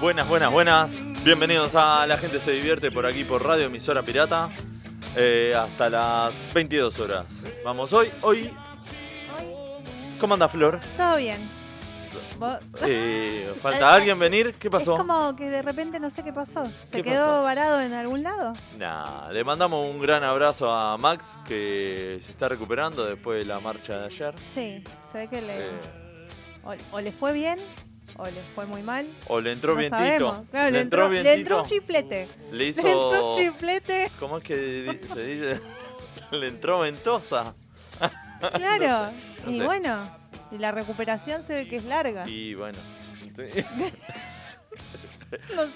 Buenas, buenas, buenas. Bienvenidos a La Gente Se Divierte por aquí por Radio Emisora Pirata. eh, hasta las 22 horas. Vamos, hoy, hoy. ¿Cómo anda Flor? Todo bien. Vos- Eh, ¿Falta alguien venir? ¿Qué pasó? Es como que de repente no sé qué pasó. ¿Se ¿Qué quedó pasó? varado en algún lado? Nah, le mandamos un gran abrazo a Max que se está recuperando después de la marcha de ayer. Sí, se ve que le, Eh, o, o le fue bien o le fue muy mal. o le entró no vientito. Claro, le, entró, le vientito. entró un chiflete. Le Le entró hizo. un chiflete. ¿Cómo es que se dice? le entró ventosa. Claro. no y sé. bueno, y la recuperación se ve que es larga. Y bueno. sí.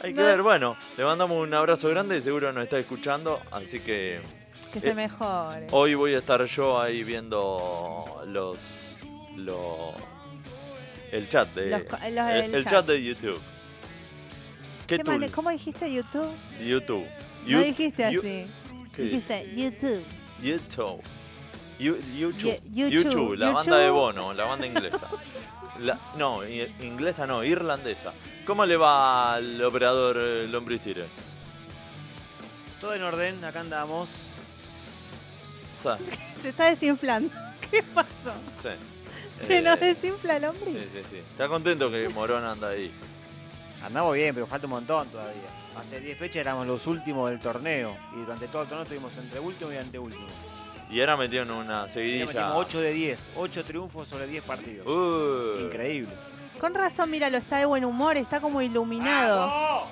Hay que ver, bueno, le mandamos un abrazo grande y seguro nos está escuchando, así que Que se eh, mejore. hoy voy a estar yo ahí viendo los, lo- el chat de Los co- los el, chat. chat de YouTube. ¿Qué, ¿Qué ¿Cómo dijiste YouTube? YouTube. no You- dijiste you- así. ¿qué Dijiste YouTube. YouTube. You- YouTube. YouTube, YouTube, la banda de. Bono, la banda inglesa. La- no, inglesa no, irlandesa. ¿Cómo le va al operador eh, Lombricires? Todo en orden, acá andamos. Se está desinflando. ¿Qué pasó? sí. Se Eh, nos desinfla el hombre. Sí, sí, sí. Está contento que Morón anda ahí. Andamos bien, pero falta un montón todavía. Hace 10 fechas éramos los últimos del torneo. Y durante todo el torneo estuvimos entre último y anteúltimo. Y ahora metió en una Ya seguidilla. metimos 8 de Uh. 10. 8 triunfos sobre 10 partidos. Uh, Increíble. Con razón, míralo, está de buen humor, está como iluminado.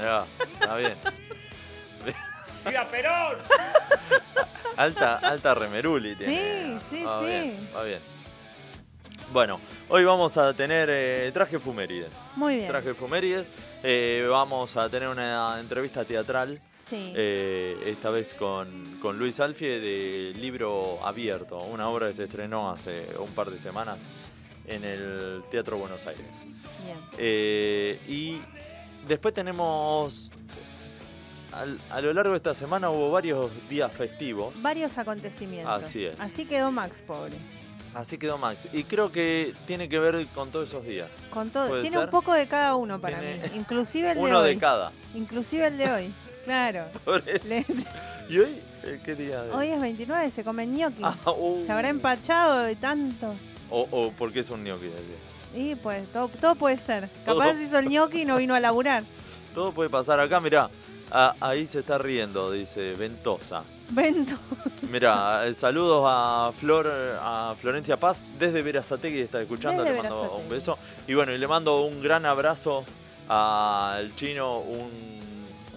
mirá, está bien. ¡Viva Perón! Alta, alta remeruli tiene. Sí, sí, Va sí. bien, va bien. Bueno, hoy vamos a tener eh, traje fumérides. Muy bien. Traje fumérides. Eh, vamos a tener una entrevista teatral. Sí. eh, esta vez con, con Luis Alfie de Libro Abierto, una obra que se estrenó hace un par de semanas en el Teatro Buenos Aires. Bien. Eh, y después tenemos, al- a lo largo de esta semana hubo varios días festivos. Varios acontecimientos. Así es. Así quedó Max, pobre. Así quedó Max. Y creo que tiene que ver con todos esos días. Con todo. ¿Puede Tiene ser? un poco de cada uno para Tiene mí. Inclusive el de Uno hoy. de cada. Inclusive el de hoy. Claro. Le- ¿Y hoy? Eh, ¿Qué día es? hoy es 29, se comen ñoquis. Ah, uh. Se habrá empachado de tanto. O, o porque es un así. Y pues, todo, todo puede ser. Todo. Capaz hizo el ñoqui y no vino a laburar. Todo puede pasar acá, mirá. Ah, ahí se está riendo, dice Ventosa. Vento. Mira, eh, saludos a Flor, a Florencia Paz desde Verazategui está escuchando, Desde le mando un beso. Y bueno, y le mando un gran abrazo al chino, un,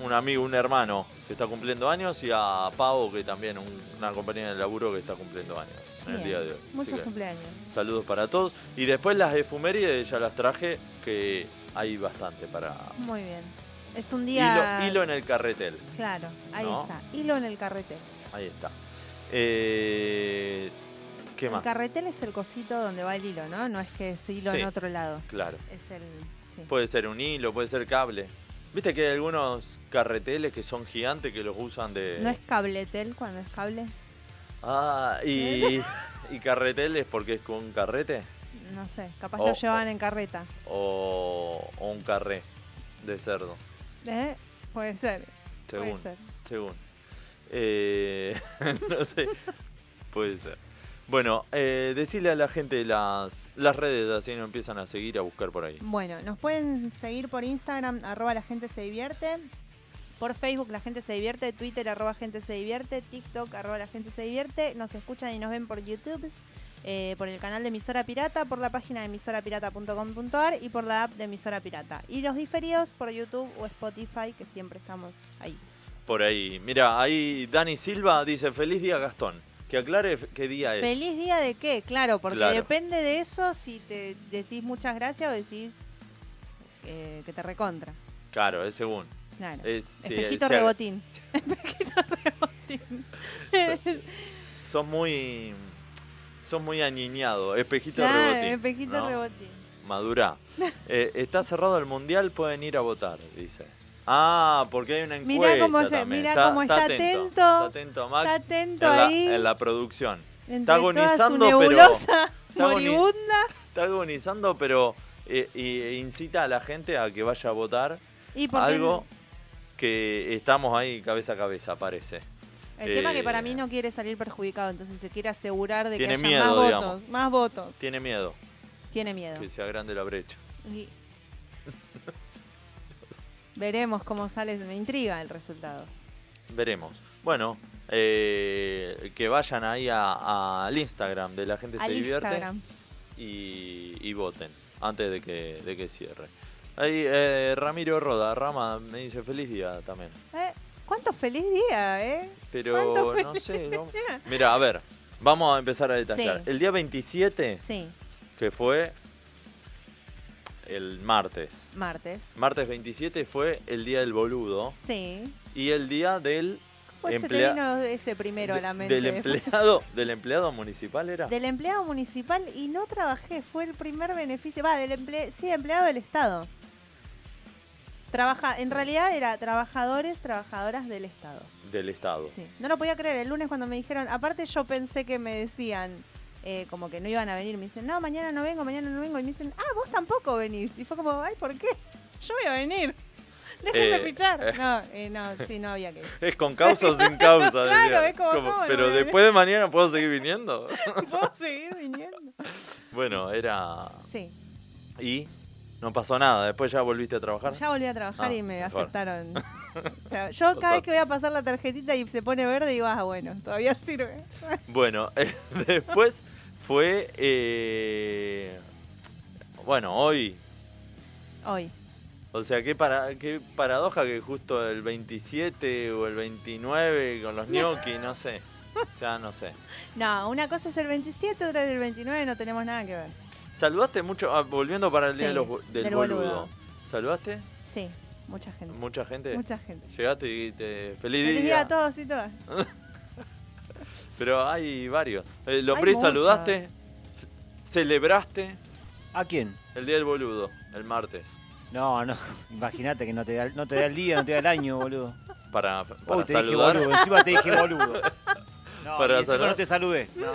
un amigo, un hermano que está cumpliendo años, y a Pau, que también un- una compañía de laburo que está cumpliendo años en el día de hoy. Muchos que cumpleaños. saludos para todos. Y después las efumérides ya las traje, que hay bastante para Muy bien. Es un día. hilo, hilo en el carretel. Claro, ahí ¿No? está. Hilo en el carretel. Ahí está. Eh, ¿Qué el más? carretel es el cosito donde va el hilo, ¿no? No es que es hilo Sí. en otro lado. Claro. Es el. Sí. Puede ser un hilo, puede ser cable. Viste que hay algunos carreteles que son gigantes que los usan de. ¿No es cabletel cuando es cable? Ah, y, y carretel es porque es con un carrete No sé, capaz O- lo llevan en carreta. o, o un carré de cerdo, ¿Eh? Puede ser. según. Puede ser. Según. Eh, no sé. Puede ser. Bueno, eh, decirle a la gente las, las redes, así no empiezan a seguir, a buscar por ahí. Bueno, nos pueden seguir por Instagram, arroba la gente se divierte. Por Facebook la gente se divierte, Twitter arroba gente se divierte, TikTok arroba la gente se divierte. Nos escuchan y nos ven por YouTube, eh, por el canal de Emisora Pirata, por la página de emisorapirata.com.ar y por la app de Emisora Pirata. Y los diferidos por YouTube o Spotify, que siempre estamos ahí. Por ahí. Mira, ahí Dani Silva dice, feliz día Gastón. Que aclare qué día es. ¿Feliz día de qué? Claro, porque Claro. depende de eso si te decís muchas gracias o decís eh, que te recontra. Claro, es según. Claro. Es, sí, Espejito se- rebotín. Espejito rebotín. Sos muy. Sos muy aniñado. Espejito Claro, rebotín. espejito ¿no? rebotín. Madura. Eh, está cerrado el mundial, pueden ir a votar, dice. Ah, porque hay una encuesta. Mirá cómo se- mirá cómo está atento. Está atento, Max. Está atento en, la, ahí. en la producción. Entre toda su agonizando, pero- nebulosa está agoni- moribunda. Está agonizando, pero eh, y incita a la gente a que vaya a votar Y porque algo que estamos ahí cabeza a cabeza, parece. El tema que para eh, mí no quiere salir perjudicado, entonces se quiere asegurar de que haya miedo, más digamos. votos, más votos. Tiene miedo Tiene miedo. que se agrande la brecha. Y- Veremos cómo sale, me intriga el resultado. Veremos. Bueno, eh, que vayan ahí a- al Instagram de la gente se divierte y voten antes de que, de que cierre. Ahí eh, Ramiro Roda, Rama, me dice feliz día también. Eh, ¿Cuánto feliz día, eh? Pero ¿Cuánto no sé. no-? Mira, a ver, vamos a empezar a detallar. Sí. El día 27, Sí, que fue el martes. martes. Martes 27 fue el día del boludo Sí. y el día del Pues se te emplea- vino ese primero a la mente. del empleado del empleado municipal era. Del empleado municipal y no trabajé, fue el primer beneficio. Va, del emple sí, empleado del Estado. Trabaja, en Sí. realidad era trabajadores, trabajadoras del Estado. Del estado. Sí. No lo podía creer. El lunes cuando me dijeron, aparte yo pensé que me decían eh, como que no iban a venir. Me dicen, no, mañana no vengo, mañana no vengo. Y me dicen, ah, vos tampoco venís. Y fue como, ay, ¿por qué? Yo voy a venir. Déjenme Eh, fichar. eh. No, eh, no, sí, no había que ir. Es con causa o sin causa. Claro, es como, ¿cómo no pero después de mañana puedo seguir viniendo. ¿Puedo seguir viniendo? bueno, era. Sí. Y no pasó nada. Después ya volviste a trabajar. Ya volví a trabajar Ah, y me mejor. aceptaron. O sea, yo cada vez que voy a pasar la tarjetita y se pone verde, digo, ah, bueno, todavía sirve. Bueno, eh, después fue. eh, bueno, hoy. Hoy. O sea, qué, para, qué paradoja que justo el 27 o el 29 con los gnocchi, no sé. Ya no sé. No, una cosa es el 27, otra es el 29, no tenemos nada que ver. ¿Saludaste mucho? ah, volviendo para el día de los del, del boludo. boludo. ¿Saludaste? Sí, mucha gente. ¿Mucha gente? Mucha gente. Llegaste y dijiste, feliz, Feliz día. día a todos y todas. Pero hay varios. Eh. ¿saludaste? ¿Celebraste ¿A quién? el día del boludo, el martes? No, no, imagínate que no te, da, no te da el día, no te da el año, boludo. Para, para Uy, te dije saludar. boludo, encima te dije boludo. No, Para y saludar. no te saludé. No.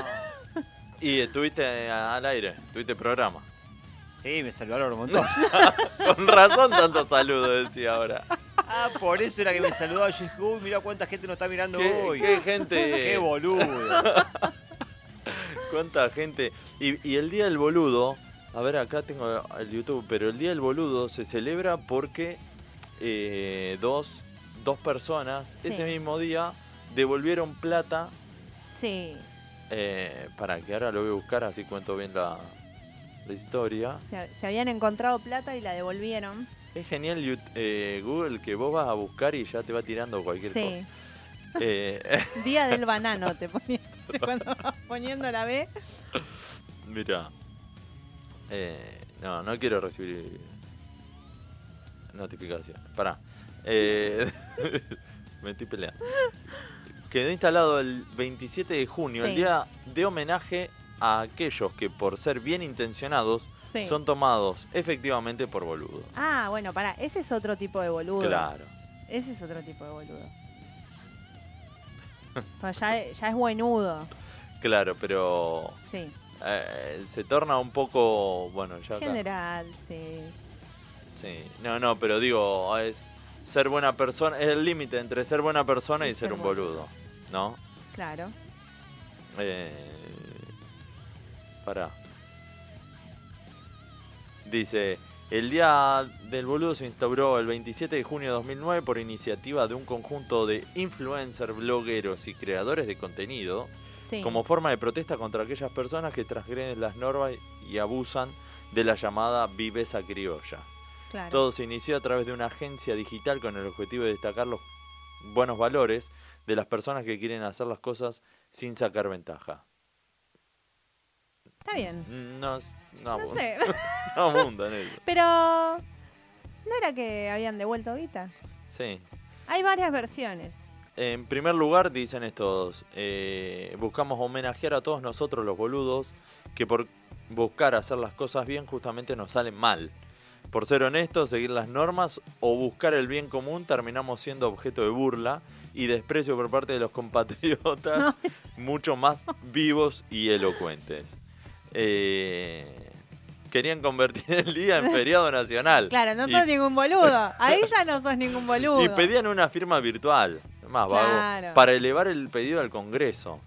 Y estuviste al aire, tuviste programa. Sí, me saludaron un montón. Con razón tanto saludo, decía ahora. Ah, por eso era que me saludaba. Yo dije, uy, mira cuánta gente nos está mirando ¿Qué, hoy. qué gente, Qué boludo. cuánta gente. Y, y el día del boludo, a ver, acá tengo el YouTube, pero el día del boludo se celebra porque eh, dos, dos personas Sí. ese mismo día devolvieron plata Sí, Eh, para que ahora lo voy a buscar, así cuento bien la, la historia. se, se habían encontrado plata y la devolvieron. Es genial eh, Google que vos vas a buscar y ya te va tirando cualquier Sí, cosa. Eh, día del banano te ponía. Cuando vas poniendo la B. mira. Eh, no, no quiero recibir notificaciones. Pará. Eh, me estoy peleando. Quedó instalado el 27 de junio, el día de homenaje a aquellos que por ser bien intencionados Sí. son tomados efectivamente por boludos. Ah, bueno, pará, ese es otro tipo de boludo. Claro. Ese es otro tipo de boludo. Pues ya, ya es buenudo. Claro, pero Sí. eh, se torna un poco, bueno, ya acá- General, sí. Sí, no, no, pero digo, es ser buena persona, es el límite entre ser buena persona y, Y ser ser un boludo. ¿No? Claro. Eh, pará. Dice, el Día del Boludo se instauró el 27 de junio de 2009 por iniciativa de un conjunto de influencers, blogueros y creadores de contenido Sí. como forma de protesta contra aquellas personas que transgreden las normas y abusan de la llamada viveza criolla. claro. Todo se inició a través de una agencia digital con el objetivo de destacar los buenos valores de las personas que quieren hacer las cosas sin sacar ventaja. Está bien. No, s- no, No sé. no abundan eso. Pero. ¿No era que habían devuelto guita? Sí. Hay varias versiones. En primer lugar, dicen estos, eh, buscamos homenajear a todos nosotros los boludos que por buscar hacer las cosas bien justamente nos salen mal. Por ser honestos, seguir las normas o buscar el bien común terminamos siendo objeto de burla y desprecio por parte de los compatriotas mucho más vivos y elocuentes. Eh, querían convertir el día en feriado nacional. Claro, no Y- sos ningún boludo. Ahí ya no sos ningún boludo. Y pedían una firma virtual. Más vago. Claro. Para elevar el pedido al Congreso.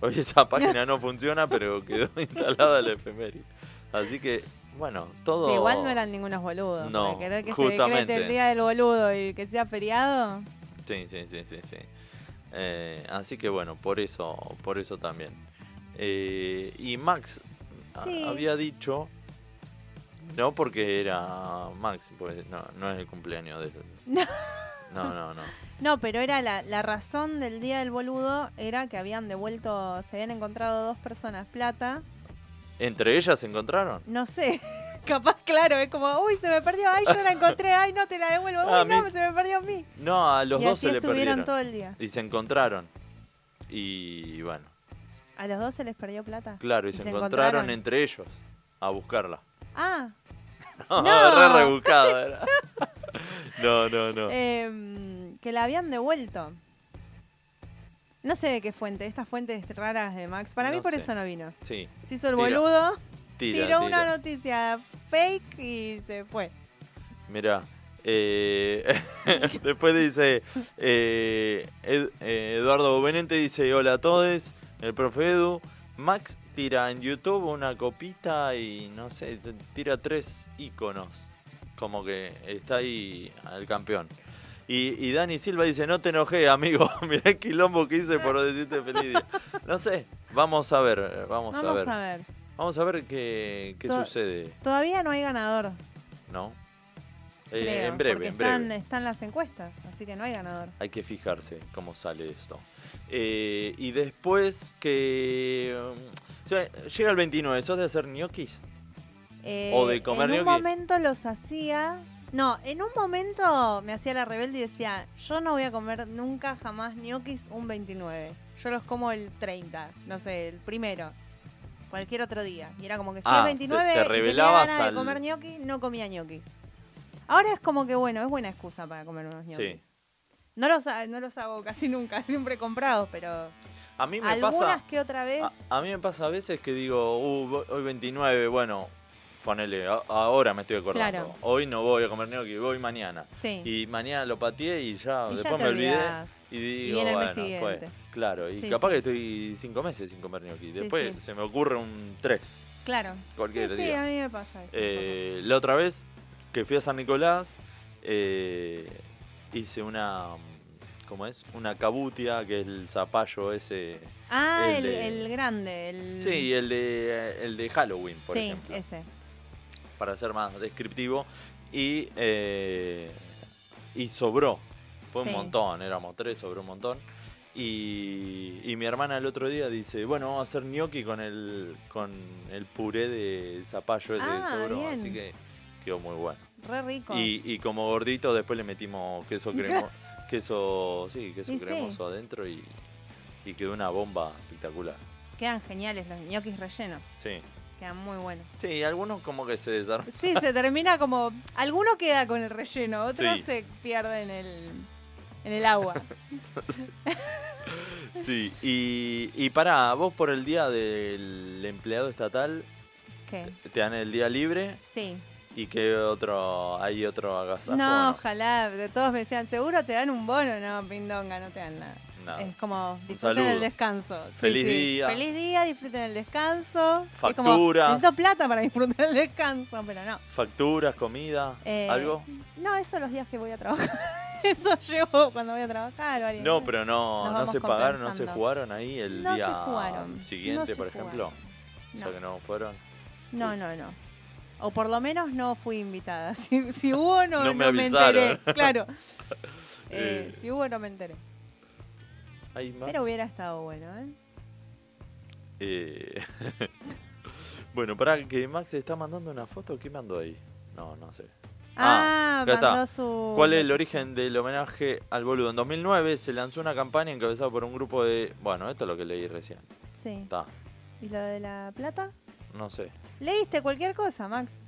Hoy esa página no funciona, pero quedó instalada la efeméride. Así que, bueno, todo. Sí, igual no eran ningunos boludos. No, Para querer que se justamente. decrete el día del boludo y que sea feriado. Sí, sí, sí, sí, sí. Eh, así que bueno, por eso, por eso también. Eh, y Max a- había dicho, no porque era Max, pues no, no es el cumpleaños de él. No. No, no, no. No, pero era la, la razón del día del boludo era que habían devuelto, se habían encontrado dos personas plata. ¿Entre ellas se encontraron? No sé, capaz claro, es como, uy, se me perdió, ay, yo la encontré, ay, no te la devuelvo, Ah, uy, no, se me perdió a mí. No, a los y dos así se le perdieron. todo el día. Y se encontraron. Y bueno, ¿A los dos se les perdió plata? claro, y, se, encontraron, entre ellos a buscarla. Ah, No, No. re rebuscado era. No, no, no. em, que la habían devuelto. No sé de qué fuente, estas fuentes raras de Max. Para mí por sé. eso no vino. Sí, Se hizo el Tira, boludo, tira, tiró tira. una noticia fake y se fue. Mira, eh, después dice eh, Ed- eh, Eduardo Benente dice hola a todos, el profe Edu, Max tira en YouTube una copita y no sé, tira tres iconos, como que está ahí el campeón. Y, y Dani Silva dice, no te enojé, amigo, mirá el quilombo que hice por decirte feliz día. No sé, vamos a ver, vamos, Vamos a ver. a ver. Vamos a ver qué, qué To- sucede, Todavía no hay ganador. ¿no? Eh, creo, en breve, en breve. Están, están las encuestas, así que no hay ganador. Hay que fijarse cómo sale esto. Eh, y después que... o sea, llega el 29, ¿sos de hacer ñoquis? Eh, ¿O de comer En un gnocchi? momento los hacía. No, en un momento me hacía la rebelde y decía: Yo no voy a comer nunca jamás ñoquis un 29. Yo los como el 30, no sé, el primero. Cualquier otro día. Y era como que si Ah, es 29 te- te y tenía ganas al- de comer ñoquis, no comía ñoquis. Ahora es como que bueno, es buena excusa para comer unos ñoquis. Sí. No los, no los hago casi nunca, siempre comprados, pero A mí me algunas pasa... que otra vez. A, a mí me pasa a veces que digo, uh, hoy 29, bueno, ponele, a- ahora me estoy acordando. Claro. Hoy no voy a comer ñoqui, voy mañana. sí. Y mañana lo pateé y ya, Y después me olvidé. olvidás. Y digo, viene el bueno, pues, claro, y Sí, capaz sí. que estoy cinco meses sin comer. Sí, Después sí. se me ocurre un 3. Claro. Cualquier sí, sí, a mí me pasa eso. Eh, la otra vez que fui a San Nicolás, eh, hice una. ¿Cómo es? Una cabutia, que es el zapallo ese. ah, el el, de- el grande. El... Sí, el de, el de Halloween, por sí, ejemplo. ese. Para ser más descriptivo. Y, eh, y sobró. Fue Sí. un montón, éramos tres, sobró un montón. Y, y mi hermana el otro día dice, bueno, vamos a hacer gnocchi con el, con el puré de zapallo ese Ah, que sobró. bien. Así que quedó muy bueno. Re ricos. Y, y como gordito después le metimos queso cremo, queso, sí, queso Y sí. cremoso adentro y, y quedó una bomba espectacular. Quedan geniales los ñoquis rellenos. Sí. Quedan muy buenos. Sí, algunos como que se desarman. Sí, se termina como. Alguno queda con el relleno, otro Sí. se pierde en el, en el agua. Sí, y, y pará, vos por el día del empleado estatal ¿Qué? te dan el día libre Sí. y que otro, hay otro agasajo. No, ¿o ojalá. De todos me decían, seguro te dan un bono. No, pindonga, no te dan nada. Es como, disfruten el descanso. Sí, Feliz sí. día. Feliz día, disfruten el descanso. Es como, Facturas. necesito plata para disfrutar el descanso, pero no. Facturas, comida, Eh, algo. No, eso los días que voy a trabajar. eso llevo cuando voy a trabajar. varias No, pero no, no se pagaron, no se jugaron ahí el No se día jugaron, siguiente, no se por ejemplo. O sea que no fueron. No, no, no. O por lo menos no fui invitada. Si, si hubo, no, No me no me enteré. Claro. Eh, Eh. si hubo, no me enteré. Pero hubiera estado bueno, ¿eh? Eh, bueno, para que Max está mandando una foto, ¿qué mandó ahí? No, no sé. Ah, acá está. mandó su. ¿Cuál es el origen del homenaje al boludo? En 2009 se lanzó una campaña encabezada por un grupo de... Bueno, esto es lo que leí recién. Sí. Está, ¿Y lo de la plata? no sé. ¿Leíste cualquier cosa, Max?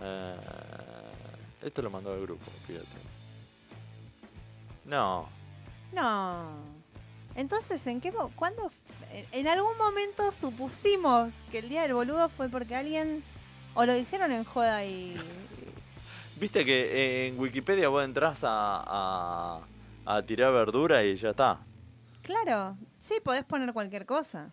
Eh, esto lo mandó al grupo, fíjate. No, No. Entonces, ¿en qué ¿Cuándo? En, algún momento supusimos que el día del boludo fue porque alguien O lo dijeron en joda y. Viste que eh, en Wikipedia vos entras a, a, a tirar verdura y ya está. Claro, sí, podés poner cualquier cosa.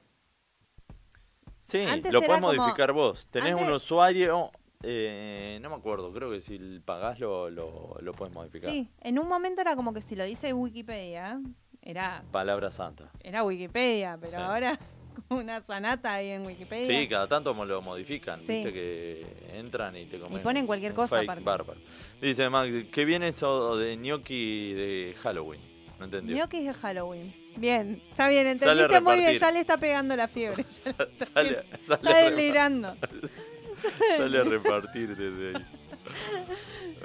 Sí, Antes lo podés como- modificar vos. Tenés un usuario, eh, no me acuerdo, creo que si pagás lo, lo, lo podés modificar. Sí, en un momento era como que si lo dice Wikipedia, era, Palabra santa. era Wikipedia, pero Sí. ahora una sanata ahí en Wikipedia. Sí, cada tanto lo modifican, Sí. viste que entran y te comen. ponen cualquier cosa aparte. bárbaro. Dice Max, ¿qué viene eso de ñoqui de Halloween? No entendió. Gnocchis de Halloween. Bien, está bien, entendiste muy bien, ya le está pegando la fiebre. ya está, Sale, haciendo- sale está delirando. Sale a repartir desde ahí.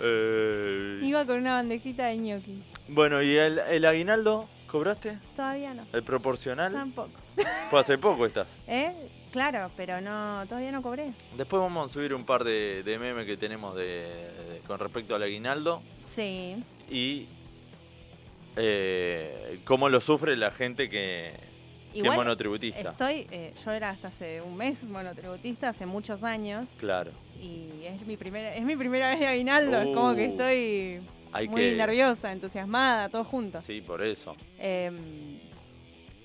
Eh, Iba con una bandejita de gnocchi. bueno, ¿y el, el aguinaldo cobraste? Todavía no, ¿El proporcional? tampoco. Pues hace poco estás. ¿Eh? Claro, pero no, todavía no cobré. Después vamos a subir un par de, de memes que tenemos de, de- con respecto al aguinaldo Sí, y eh, cómo lo sufre la gente que, Igual monotributista. estoy, eh, yo era hasta hace un mes monotributista, hace muchos años, Claro. y es mi primera, es mi primera vez de aguinaldo, es como que Uh, estoy Hay muy que. nerviosa, entusiasmada, todo junto. Sí, por eso. Eh,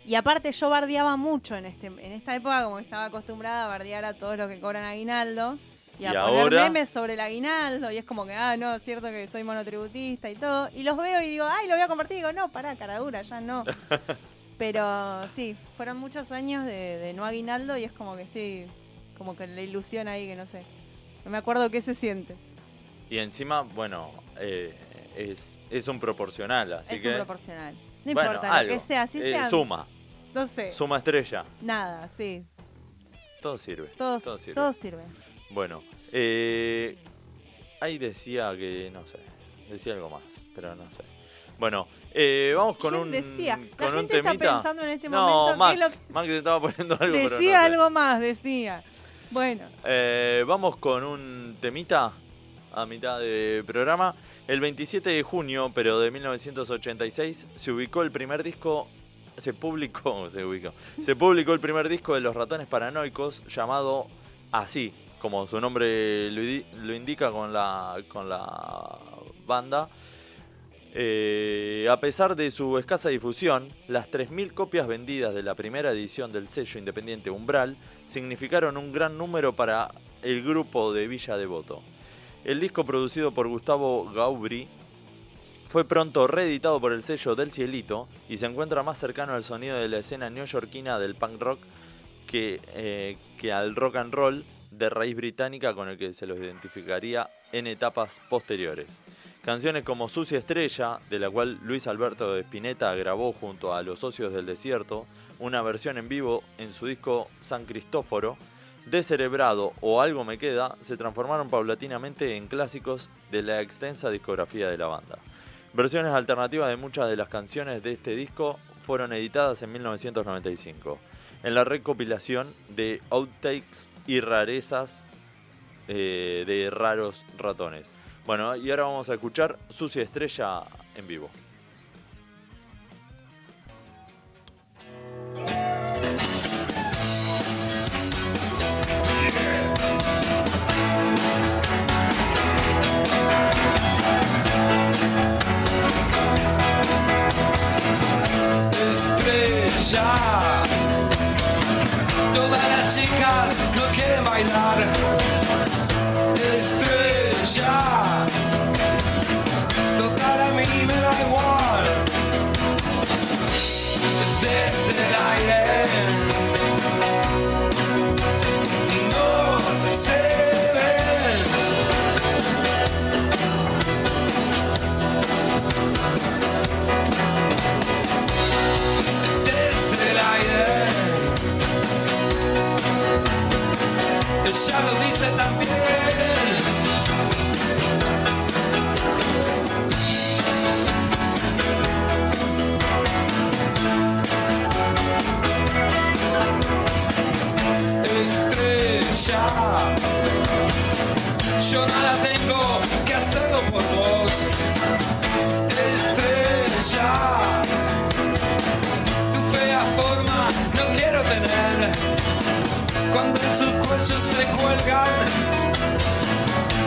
y aparte yo bardeaba mucho en este en esta época, como estaba acostumbrada a bardear a todos los que cobran aguinaldo. Y a ¿Y poner ahora? memes sobre el aguinaldo, y es como que, ah, no, es cierto que soy monotributista y todo. Y los veo y digo, ay, lo voy a compartir. Y digo, no, pará, cara dura, ya no. Pero sí, fueron muchos años de, de no aguinaldo y es como que estoy, como que la ilusión ahí que no sé. No me acuerdo qué se siente. Y encima, bueno, eh, es, es un proporcional, así es que. un proporcional. No bueno, importa, algo. lo que sea, así Eh, sea. Suma, No sé. suma estrella. Nada, sí. Todo sirve. Todos, todo sirve. todo sirve. Bueno, eh, ahí decía que, no sé, decía algo más, pero no sé. Bueno, eh, vamos con ¿Quién un decía? La un gente está pensando en este no, momento Max, qué es lo Max estaba poniendo algo, pero no Decía algo más, decía. Bueno, Eh, vamos con un temita a mitad de programa. El 27 de junio, pero de 1986, se ubicó el primer disco. Se publicó, se ubicó. Se publicó el primer disco de los ratones paranoicos llamado Así, como su nombre lo, lo indica con la, con la banda. Eh, a pesar de su escasa difusión, las 3.000 copias vendidas de la primera edición del sello independiente Umbral significaron un gran número para el grupo de Villa Devoto. El disco producido por Gustavo Gaubri fue pronto reeditado por el sello Del Cielito y se encuentra más cercano al sonido de la escena neoyorquina del punk rock que, eh, que al rock and roll de raíz británica con el que se los identificaría en etapas posteriores. Canciones como Sucia Estrella, de la cual Luis Alberto de Spinetta grabó junto a Los Socios del Desierto una versión en vivo en su disco San Cristóforo, Descerebrado o Algo Me Queda, se transformaron paulatinamente en clásicos de la extensa discografía de la banda. Versiones alternativas de muchas de las canciones de este disco fueron editadas en 1995, en la recopilación de outtakes y rarezas eh, de raros ratones. Bueno, y ahora vamos a escuchar Sucia Estrella en vivo. estrella.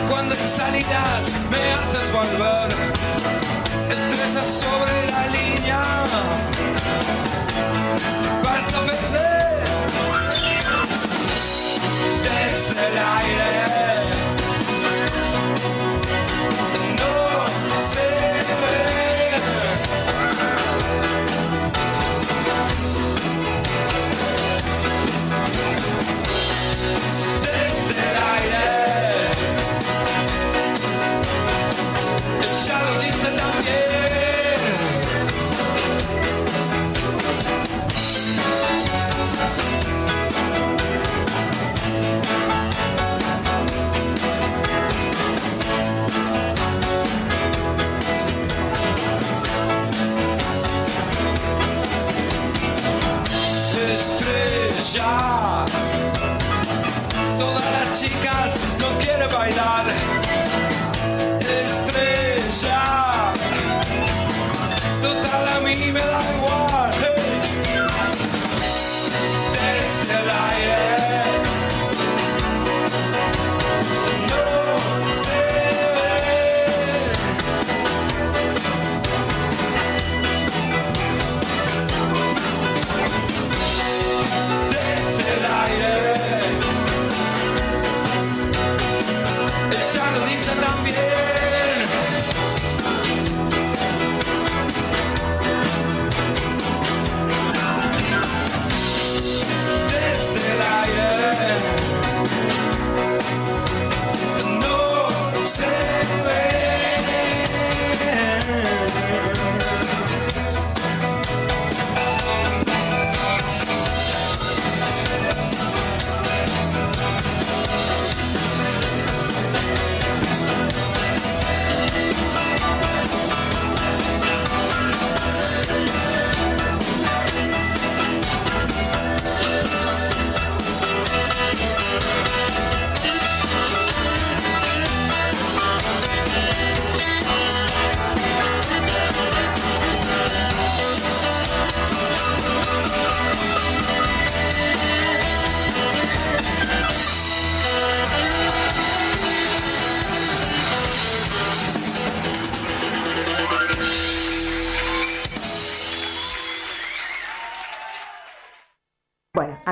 Cuando en salidas me haces volver.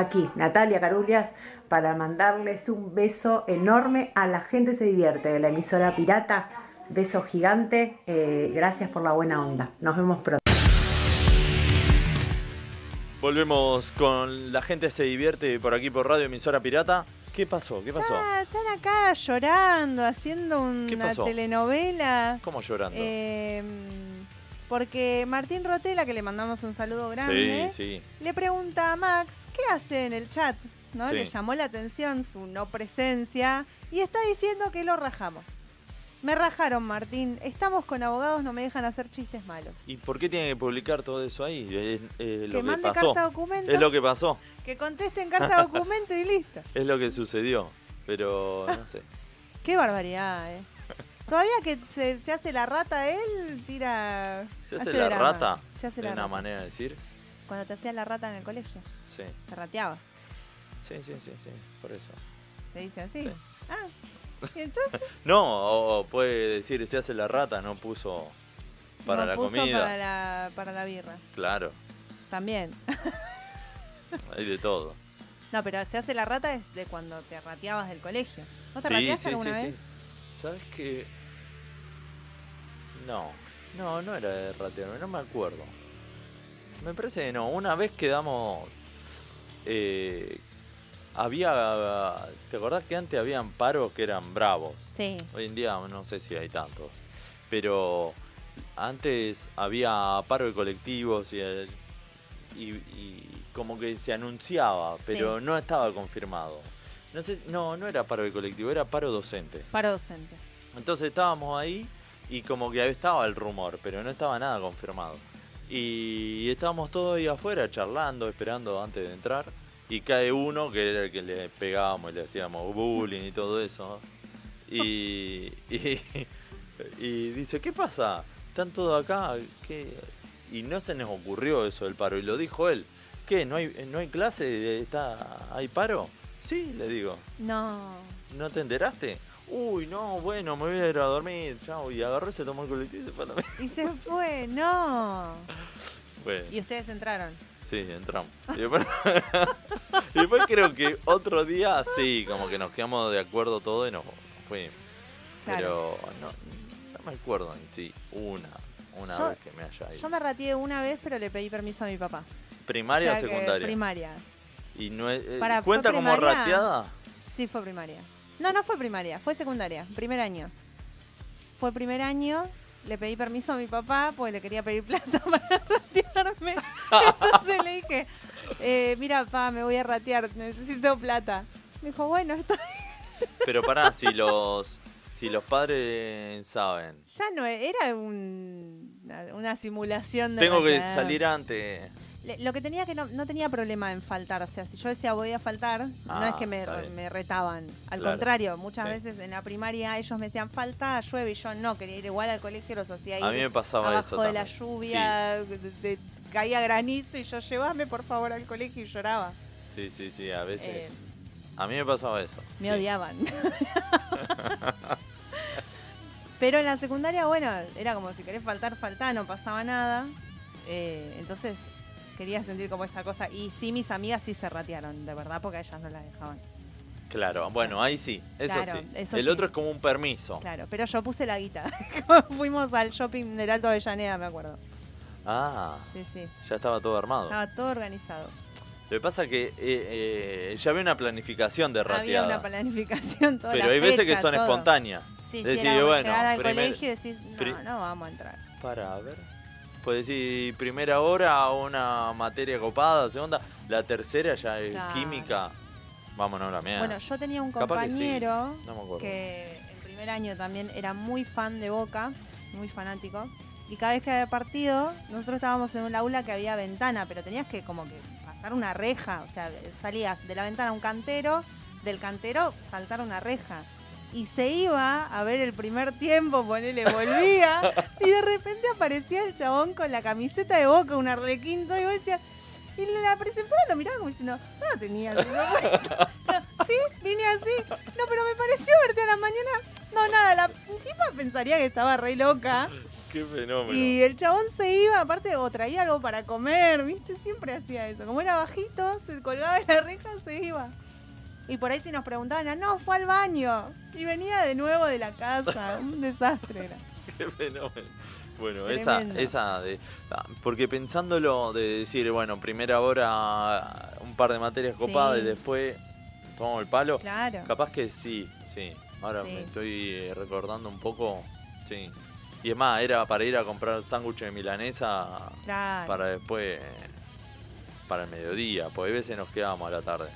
Aquí Natalia Carulias para mandarles un beso enorme a la gente se divierte de la emisora pirata. Beso gigante, eh, gracias por la buena onda. Nos vemos pronto. Volvemos con la gente se divierte por aquí por Radio Emisora Pirata. ¿Qué pasó? ¿Qué pasó? Ah, están acá llorando, haciendo ¿Qué una telenovela. ¿Cómo llorando? Eh, porque Martín Rotela, que le mandamos un saludo grande, sí, sí. le pregunta a Max qué hace en el chat. ¿no? Sí. Le llamó la atención su no presencia y está diciendo que lo rajamos. Me rajaron, Martín. Estamos con abogados, no me dejan hacer chistes malos. ¿Y por qué tiene que publicar todo eso ahí? Es, es lo que que mande pasó. carta documento, Es lo que pasó. que conteste en carta documento y listo. Es lo que sucedió. Pero no sé. Qué barbaridad, eh. Todavía que se, se hace la rata él, tira... ¿Se hace la drama. rata? Se hace Es la una rata. manera de decir. Cuando te hacías la rata en el colegio, Sí. te rateabas. Sí, sí, sí, sí. Por eso. Se dice así. Sí. Ah, y entonces No, o, o puede decir, se hace la rata, no puso para no la puso comida. Para la, para la birra. Claro, También. hay de todo. No, pero se hace la rata es de cuando te rateabas del colegio. ¿No te sí, rateaste sí, alguna sí, vez? sí. ¿Sabes qué? No, no, no era de ratearme, no me acuerdo. Me parece que no. Una vez quedamos. eh, había. ¿Te acordás que antes habían paros que eran bravos? Sí. Hoy en día no sé si hay tantos. Pero antes había paro de colectivos y, el- y- y como que se anunciaba, pero Sí. no estaba confirmado. No, sé, no, no era paro de colectivo, era paro docente. Paro docente. Entonces estábamos ahí y como que estaba el rumor, pero no estaba nada confirmado. Y estábamos todos ahí afuera charlando, esperando antes de entrar. Y cae uno que era el que le pegábamos y le hacíamos bullying y todo eso. Y, y, y dice, ¿qué pasa? ¿Están todos acá? ¿Qué? Y no se nos ocurrió eso del paro. Y lo dijo él. ¿Qué? ¿No hay, no hay clase? ¿Está, ¿Hay paro? Sí, le digo. No. ¿No te enteraste? Uy, no, bueno, me voy a ir a dormir, chao. Y agarró, se tomó el colectivo y se fue a la mierda. Y se fue, no. Bueno, Y ustedes entraron. sí, entramos. Y después, y después creo que otro día, sí, como que nos quedamos de acuerdo todo y nos fuimos. Claro. Pero no, no me acuerdo en sí, una, una Yo- vez que me haya ido. Yo me ratié una vez, pero le pedí permiso a mi papá. ¿Primaria O o sea que secundaria? Primaria. y no es- eh, Para, ¿fue ¿Cuenta como rateada? Sí, fue primaria. No, no fue primaria, fue secundaria, primer año. Fue primer año, le pedí permiso a mi papá porque le quería pedir plata para ratearme. Entonces le dije, eh, mira, papá, me voy a ratear, necesito plata. Me dijo, bueno, esto Pero pará, si los, si los padres saben. ya no era un- una, simulación de Tengo que salir antes. Lo que tenía que no, no tenía problema en faltar, o sea, si yo decía voy a faltar, no Ah, es que me, me retaban. Al Claro. contrario, muchas Sí. veces en la primaria ellos me decían falta, llueve y yo no, quería ir igual al colegio, los hacía ir A mí me pasaba abajo eso de la lluvia, de- de- caía granizo y yo llevame por favor al colegio y lloraba. Sí, sí, sí, a veces. a mí me pasaba eso. Eh, Me sí. odiaban. Pero en la secundaria, bueno, era como si querés faltar, faltá, no pasaba nada. Eh, entonces quería sentir como esa cosa. Y sí, mis amigas sí se ratearon, de verdad, porque a ellas no las dejaban. Claro, bueno, ahí sí, eso Claro, sí. eso El sí. otro es como un permiso. Claro, pero yo puse la guita. Fuimos al shopping del Alto Avellaneda, me acuerdo. Ah, Sí, sí. ya estaba todo armado. Estaba todo organizado. Lo que pasa es que eh, eh, ya había una planificación de Había rateada. una planificación toda pero la hay veces que son todo. espontáneas. Sí, sí, Decís, era bueno, llegar al primer- colegio y decís, no vamos a entrar. Para ver. Puedes decir primera hora una materia copada, segunda, la tercera ya es Claro. química. Vámonos a la mierda. Bueno, yo tenía un que sí, compañero no acuerdo. que en primer año también era muy fan de Boca, muy fanático. Y cada vez que había partido, nosotros estábamos en un aula que había ventana, pero tenías que como que pasar una reja. O sea, salías de la ventana a un cantero, del cantero saltar una reja. Y se iba a ver el primer tiempo, ponele, volvía. y de repente aparecía el chabón con la camiseta de Boca, un arlequinto, y vos decías... Y la preceptora lo miraba como diciendo, no lo tenías. sí, vine así. No, pero me pareció verte a la mañana. No, nada, la tipa pensaría que estaba re loca. Qué fenómeno. Y el chabón se iba, aparte, o traía algo para comer, ¿viste? Siempre hacía eso. Como era bajito, se colgaba de la reja, se iba. Y por ahí si nos preguntaban, ah, no, fue al baño. Y venía de nuevo de la casa. Un desastre era. Qué fenómeno. Bueno, esa, Tremendo. esa de. ah, Porque pensándolo de decir, bueno, primera hora un par de materias Sí. copadas y después tomamos el palo. Claro. Capaz que sí, sí. Ahora Sí. me estoy eh, recordando un poco. Sí. Y es más, era para ir a comprar sándwiches de milanesa Claro. para después. Para el mediodía, porque a veces nos quedábamos a la tarde.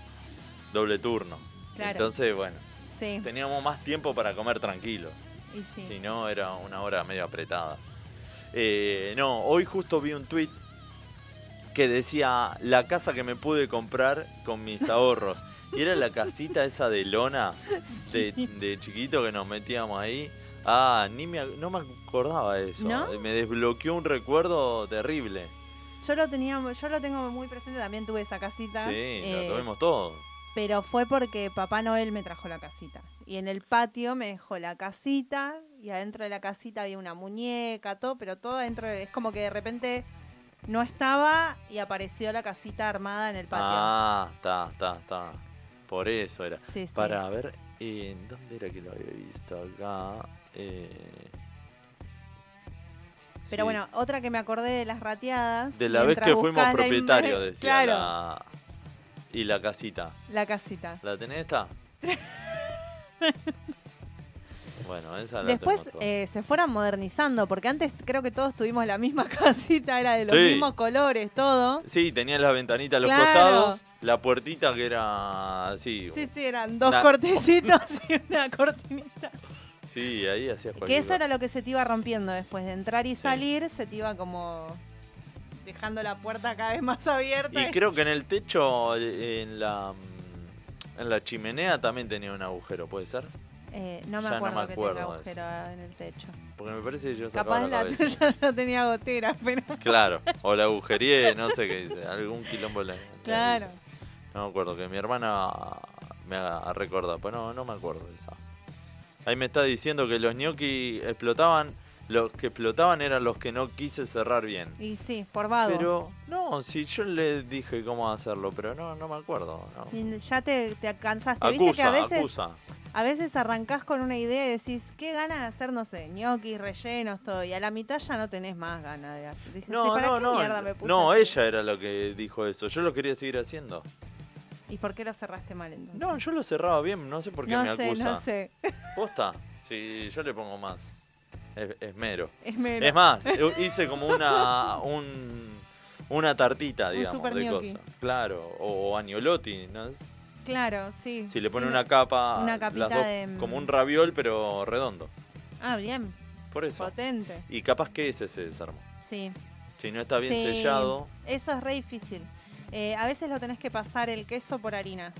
Doble turno. Claro. Entonces, bueno, Sí. teníamos más tiempo para comer tranquilo. Y sí. Si no, era una hora medio apretada. Eh, no, hoy justo vi un tweet que decía la casa que me pude comprar con mis ahorros. Y era la casita esa de lona de, de chiquito que nos metíamos ahí. Ah, ni me, no me acordaba de eso. ¿No? Me desbloqueó un recuerdo terrible. Yo lo tenía, yo lo tengo muy presente, también tuve esa casita. Sí, eh, lo tuvimos todo. Pero fue porque Papá Noel me trajo la casita. Y en el patio me dejó la casita y adentro de la casita había una muñeca, todo, pero todo adentro de- es como que de repente no estaba y apareció la casita armada en el patio. Ah, está, está, está. Por eso era. sí, sí. Para ver, ¿en dónde era que lo había visto? Acá. eh, Pero sí. bueno, otra que me acordé de las rateadas. De la vez que fuimos propietarios, decía Claro, la. Y la casita. la casita. ¿La tenés esta? bueno, esa la Después eh, se fueron modernizando, porque antes creo que todos tuvimos la misma casita, era de los Sí. mismos colores, todo. Sí, tenía las ventanitas a los Claro. costados, la puertita que era así. Sí, sí, eran dos Una- cortecitos y una cortinita. Sí, ahí hacías Que eso cosa. era lo que se te iba rompiendo después de entrar y Sí. salir, se te iba como dejando la puerta cada vez más abierta. Y creo que en el techo, en la. En la chimenea también tenía un agujero, ¿puede ser? Eh, no me Ya no acuerdo me que acuerdo tenga de agujero en el techo. Porque me parece que yo sacaba Capaz la la cabeza. tuya no tenía gotera, pero Claro, o la agujería, no sé qué dice, algún quilombo le. claro. No me acuerdo, que mi hermana me haga recordar, pero no, no me acuerdo de esa. Ahí me está diciendo que los gnocchi explotaban. Los que explotaban eran los que no quise cerrar bien. Y sí, por vago. Pero, no, si yo le dije cómo hacerlo, pero no, no me acuerdo. no. Y ya te, te cansaste. Viste que Acusa, a veces, acusa. a veces arrancás con una idea y decís, qué ganas de hacer, no sé, ñoquis, rellenos, todo. Y a la mitad ya no tenés más ganas de hacer. Dije, No, ¿para no, qué no. mierda me puse No, ella era lo que dijo eso. Yo lo quería seguir haciendo. ¿Y por qué lo cerraste mal entonces? No, yo lo cerraba bien, no sé por qué no me sé, acusa. no sé. ¿Posta? Sí, yo le pongo más. Es, mero. Es más, hice como una un, una tartita, Un digamos, super de cosas. Claro, o agnolotti, ¿no? es? Claro, sí. Si le pone Sí, una capa, una las dos, de, mm, como un raviol pero redondo. Ah, bien. Por eso. Potente. Y capaz que ese se desarma. Sí. Si no está bien Sí, sellado, Eso es re difícil. Eh, a veces lo tenés que pasar el queso por harina.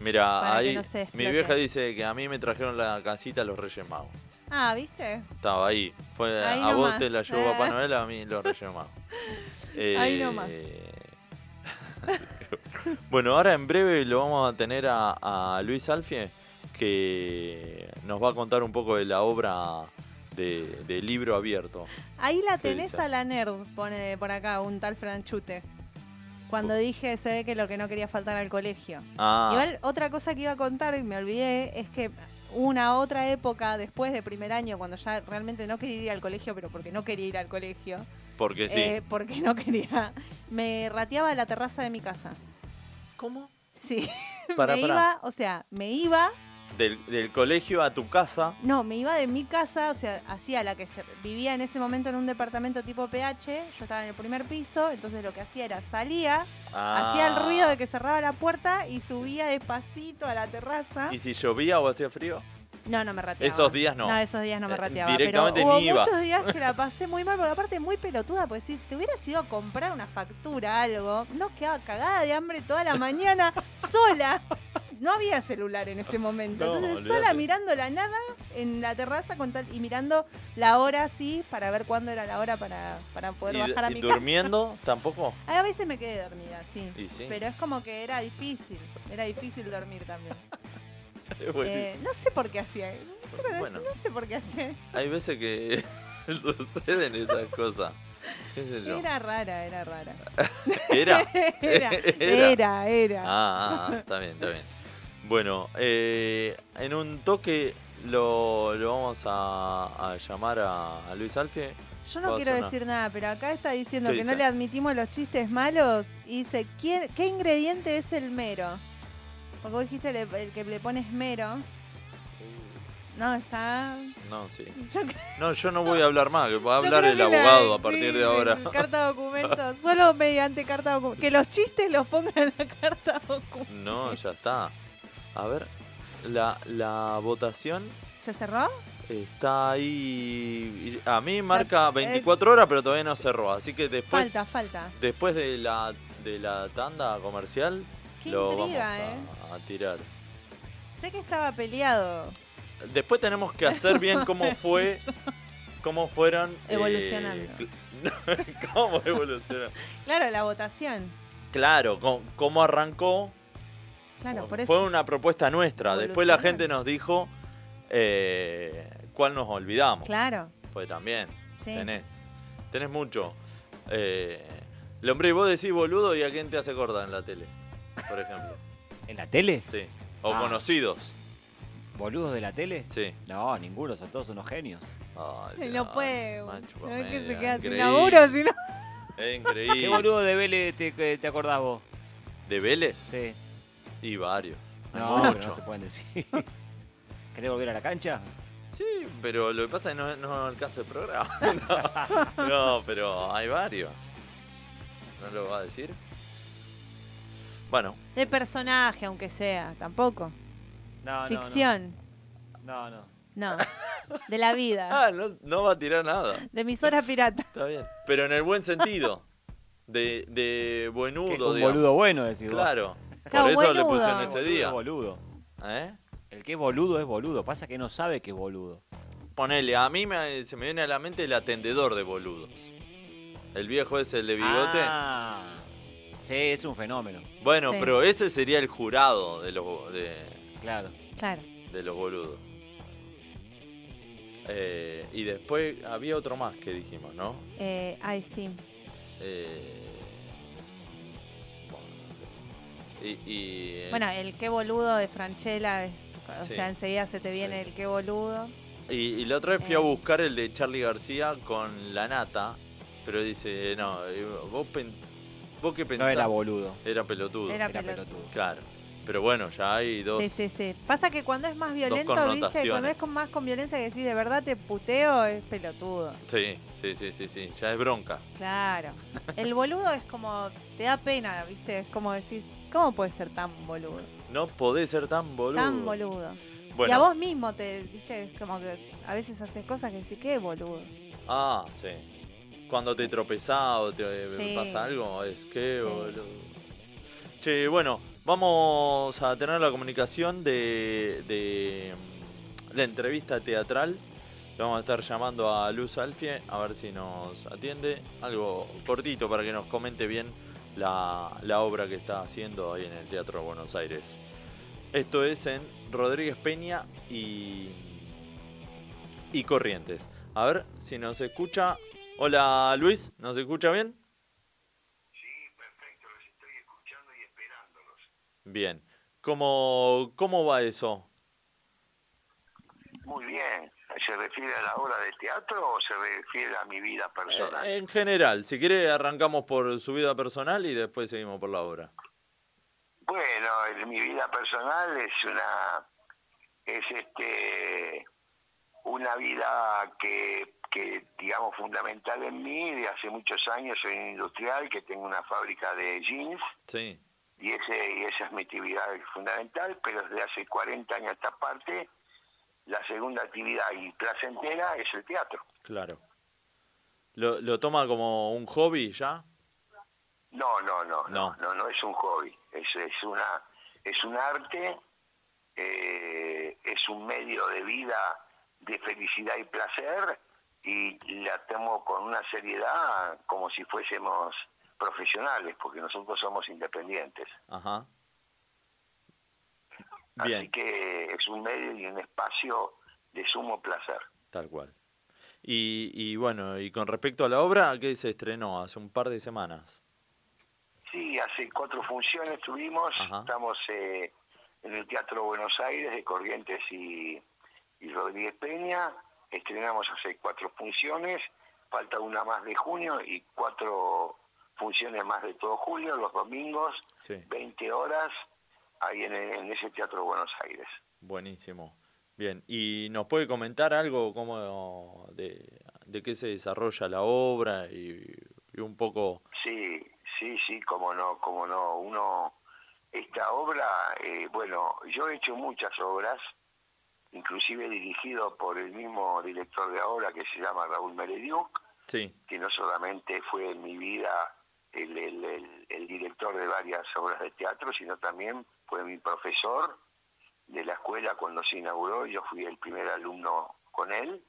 mira, ahí no mi vieja dice que a mí me trajeron la casita los Reyes Magos. Ah, ¿viste? Estaba ahí. Fue, Ahí a vos te la llevó. Papá Noel, a mí los Reyes Magos. Ahí Eh, nomás. bueno, ahora en breve lo vamos a tener a, a Luis Alfie, que nos va a contar un poco de la obra de, de libro abierto. Ahí la ¿Qué tenés a la nerd, pone por acá un tal Franchute. Cuando dije se ve que lo que no quería faltar al colegio. Ah, Igual otra cosa que iba a contar y me olvidé es que una otra época después de primer año, cuando ya realmente no quería ir al colegio, pero porque no quería ir al colegio, porque sí. eh, porque no quería, me rateaba la terraza de mi casa. ¿Cómo? Sí, Para, me para. iba, o sea, me iba Del, del colegio a tu casa. No, me iba de mi casa, o sea, hacía la que se, vivía en ese momento en un departamento tipo PH, yo estaba en el primer piso, entonces lo que hacía era salía, hacía el Ah. ruido de que cerraba la puerta y subía despacito a la terraza. ¿Y si llovía o hacía frío? No, no me rateaba. Esos días no. No, esos días no me Eh, rateaba. directamente pero hubo ni ibas. muchos días que la pasé muy mal, porque aparte muy pelotuda, porque si te hubieras ido a comprar una factura, algo, no quedaba cagada de hambre toda la mañana, sola. No había celular en ese momento. No, Entonces, sola mirando la nada en la terraza con tal- y mirando la hora así para ver cuándo era la hora para, para poder ¿Y, bajar a y mi durmiendo tampoco? casa. A veces me quedé dormida, sí. Pero es como que era difícil. Era difícil dormir también. Eh, no sé por qué hacía eso. ¿Viste cuando Bueno. No sé por qué hacía eso. Hay veces que suceden esas cosas. ¿Qué sé yo? Era rara, era rara. ¿Era? Era, Era. era. Ah, ah, ah, está bien, está bien. Bueno, eh, en un toque lo, lo vamos a, a llamar a, a Luis Alfie. Yo no quiero sonar. decir nada, pero acá está diciendo ¿Qué que no le admitimos los chistes malos y dice, ¿quién, ¿qué ingrediente es el mero? Porque vos dijiste el, el que le pones mero. No, está... No, sí. Yo No, yo no voy a hablar más, va a hablar el la- abogado a sí, partir de ahora. carta documento, solo mediante carta documento. Que los chistes los pongan en la carta documento. No, ya está. A ver, la, la votación ¿Se cerró? está ahí. A mí marca 24 horas, pero todavía no cerró. Así que después, Falta, falta. después de la, de la tanda comercial, Qué lo intriga, vamos a, ¿eh? A tirar. Sé que estaba peleado. Después tenemos que hacer bien cómo fue, cómo fueron... eh, Evolucionando. cl- ¿Cómo evolucionaron? Claro, la votación. Claro, cómo, cómo arrancó. Claro, por Fue eso. una propuesta nuestra. Después la gente nos dijo eh, cuál nos olvidamos. Claro, Pues también, sí. tenés. Tenés mucho. Eh, el hombre, vos decís boludo y a quién te hace acordar en la tele, por ejemplo. ¿En la tele? Sí. O Ah. conocidos. ¿Boludos de la tele? Sí. No, ninguno, son todos unos genios. Ay, No puede. No es que se queda sin increíble. laburo, sino. Es ¿Qué increíble. boludo de Vélez te, te acordás vos? ¿De Vélez? Sí. Y varios. Hay No, pero mucho. no se pueden decir. ¿Querés volver a la cancha? Sí, pero lo que pasa es que no, no alcanza el programa. No, no, pero hay varios. ¿No lo va a decir? Bueno, De personaje, aunque sea, tampoco. No, no, Ficción. No, no. No. De la vida. ah, no, no va a tirar nada. De emisora pirata. Está bien. Pero en el buen sentido. De, de buenudo, Un digamos. boludo bueno, decís. Claro. Por eso le buenudo. pusieron ese boludo día. es boludo. ¿Eh? El que es boludo es boludo. Pasa que no sabe que es boludo. Ponele, a mí me- se me viene a la mente el atendedor de boludos. El viejo ese, el de bigote. Ah, sí, es un fenómeno. Bueno, Sí. pero ese sería el jurado de los... De... Claro. Claro. de los boludos. Eh, y después había otro más que dijimos, ¿no? Eh, ay, sí. Eh, bueno, no sé. Y, y, eh, Bueno, el qué boludo de Franchella es. O Sí. sea, enseguida se te viene Sí. el qué boludo. y, y la otra vez fui a eh. buscar el de Charlie García con la nata, pero dice, no, eh, vos, pen- vos qué No pensás. era boludo, Era pelotudo. Era era pelotudo. pelotudo. Claro. Pero bueno, ya hay dos. Sí, sí, sí. Pasa que cuando es más violento, ¿viste? Cuando es con más con violencia que decís de verdad te puteo, es pelotudo. Sí, sí, sí, sí, sí, Ya es bronca. Claro. El boludo es como. te da pena, ¿viste? Es como decís, ¿cómo puedes ser tan boludo? No podés ser tan boludo. Tan boludo. Bueno, Y a vos mismo te, ¿viste? Es como que a veces haces cosas que decís, qué boludo. Ah, sí. Cuando te tropezás o te eh, Sí. pasa algo, es que Sí. boludo. Che, bueno, vamos a tener la comunicación de, de mm, la entrevista teatral. Le vamos a estar llamando a Luz Alfie a ver si nos atiende. Algo cortito para que nos comente bien la, la obra que está haciendo ahí en el Teatro de Buenos Aires. Esto es en Rodríguez Peña y, y Corrientes. A ver si nos escucha. Hola Luis, ¿nos escucha bien? Sí, perfecto, los estoy escuchando y esperándolos. Bien. ¿Cómo, cómo va eso? Muy bien. ¿Se refiere a la obra de teatro o se refiere a mi vida personal? Eh, en general, si quiere arrancamos por su vida personal y después seguimos por la obra. Bueno, en mi vida personal es una es este una vida que, que digamos fundamental en mí de hace muchos años soy un industrial que tengo una fábrica de jeans Sí, y ese y esa es mi actividad fundamental pero desde hace 40 años a esta parte la segunda actividad y placentera es el teatro claro. ¿Lo, lo toma como un hobby ya? No, no, no, No. no, no, no es un hobby, es, es una, es un arte, eh, es un medio de vida de felicidad y placer y la tomo con una seriedad como si fuésemos profesionales, porque nosotros somos independientes. Ajá. Así Bien, que es un medio y un espacio de sumo placer. tal cual. Y, y bueno, y con respecto a la obra, ¿qué se estrenó hace un par de semanas? Sí, hace cuatro funciones tuvimos, Ajá. estamos eh, en el Teatro Buenos Aires de Corrientes y, y Rodríguez Peña, estrenamos hace cuatro funciones, falta una más de junio y cuatro funciones más de todo julio, los domingos, Sí, 20 horas, ahí en, en ese Teatro Buenos Aires. buenísimo. Bien, ¿y nos puede comentar algo como de, de qué se desarrolla la obra y, y un poco... Sí, sí, sí, cómo no, cómo no. Uno, esta obra, eh, bueno, yo he hecho muchas obras, inclusive dirigido por el mismo director de obra que se llama Raúl Merediuk, Sí, que no solamente fue en mi vida el, el- el- el director de varias obras de teatro, sino también fue mi profesor de la escuela cuando se inauguró, yo fui el primer alumno con él.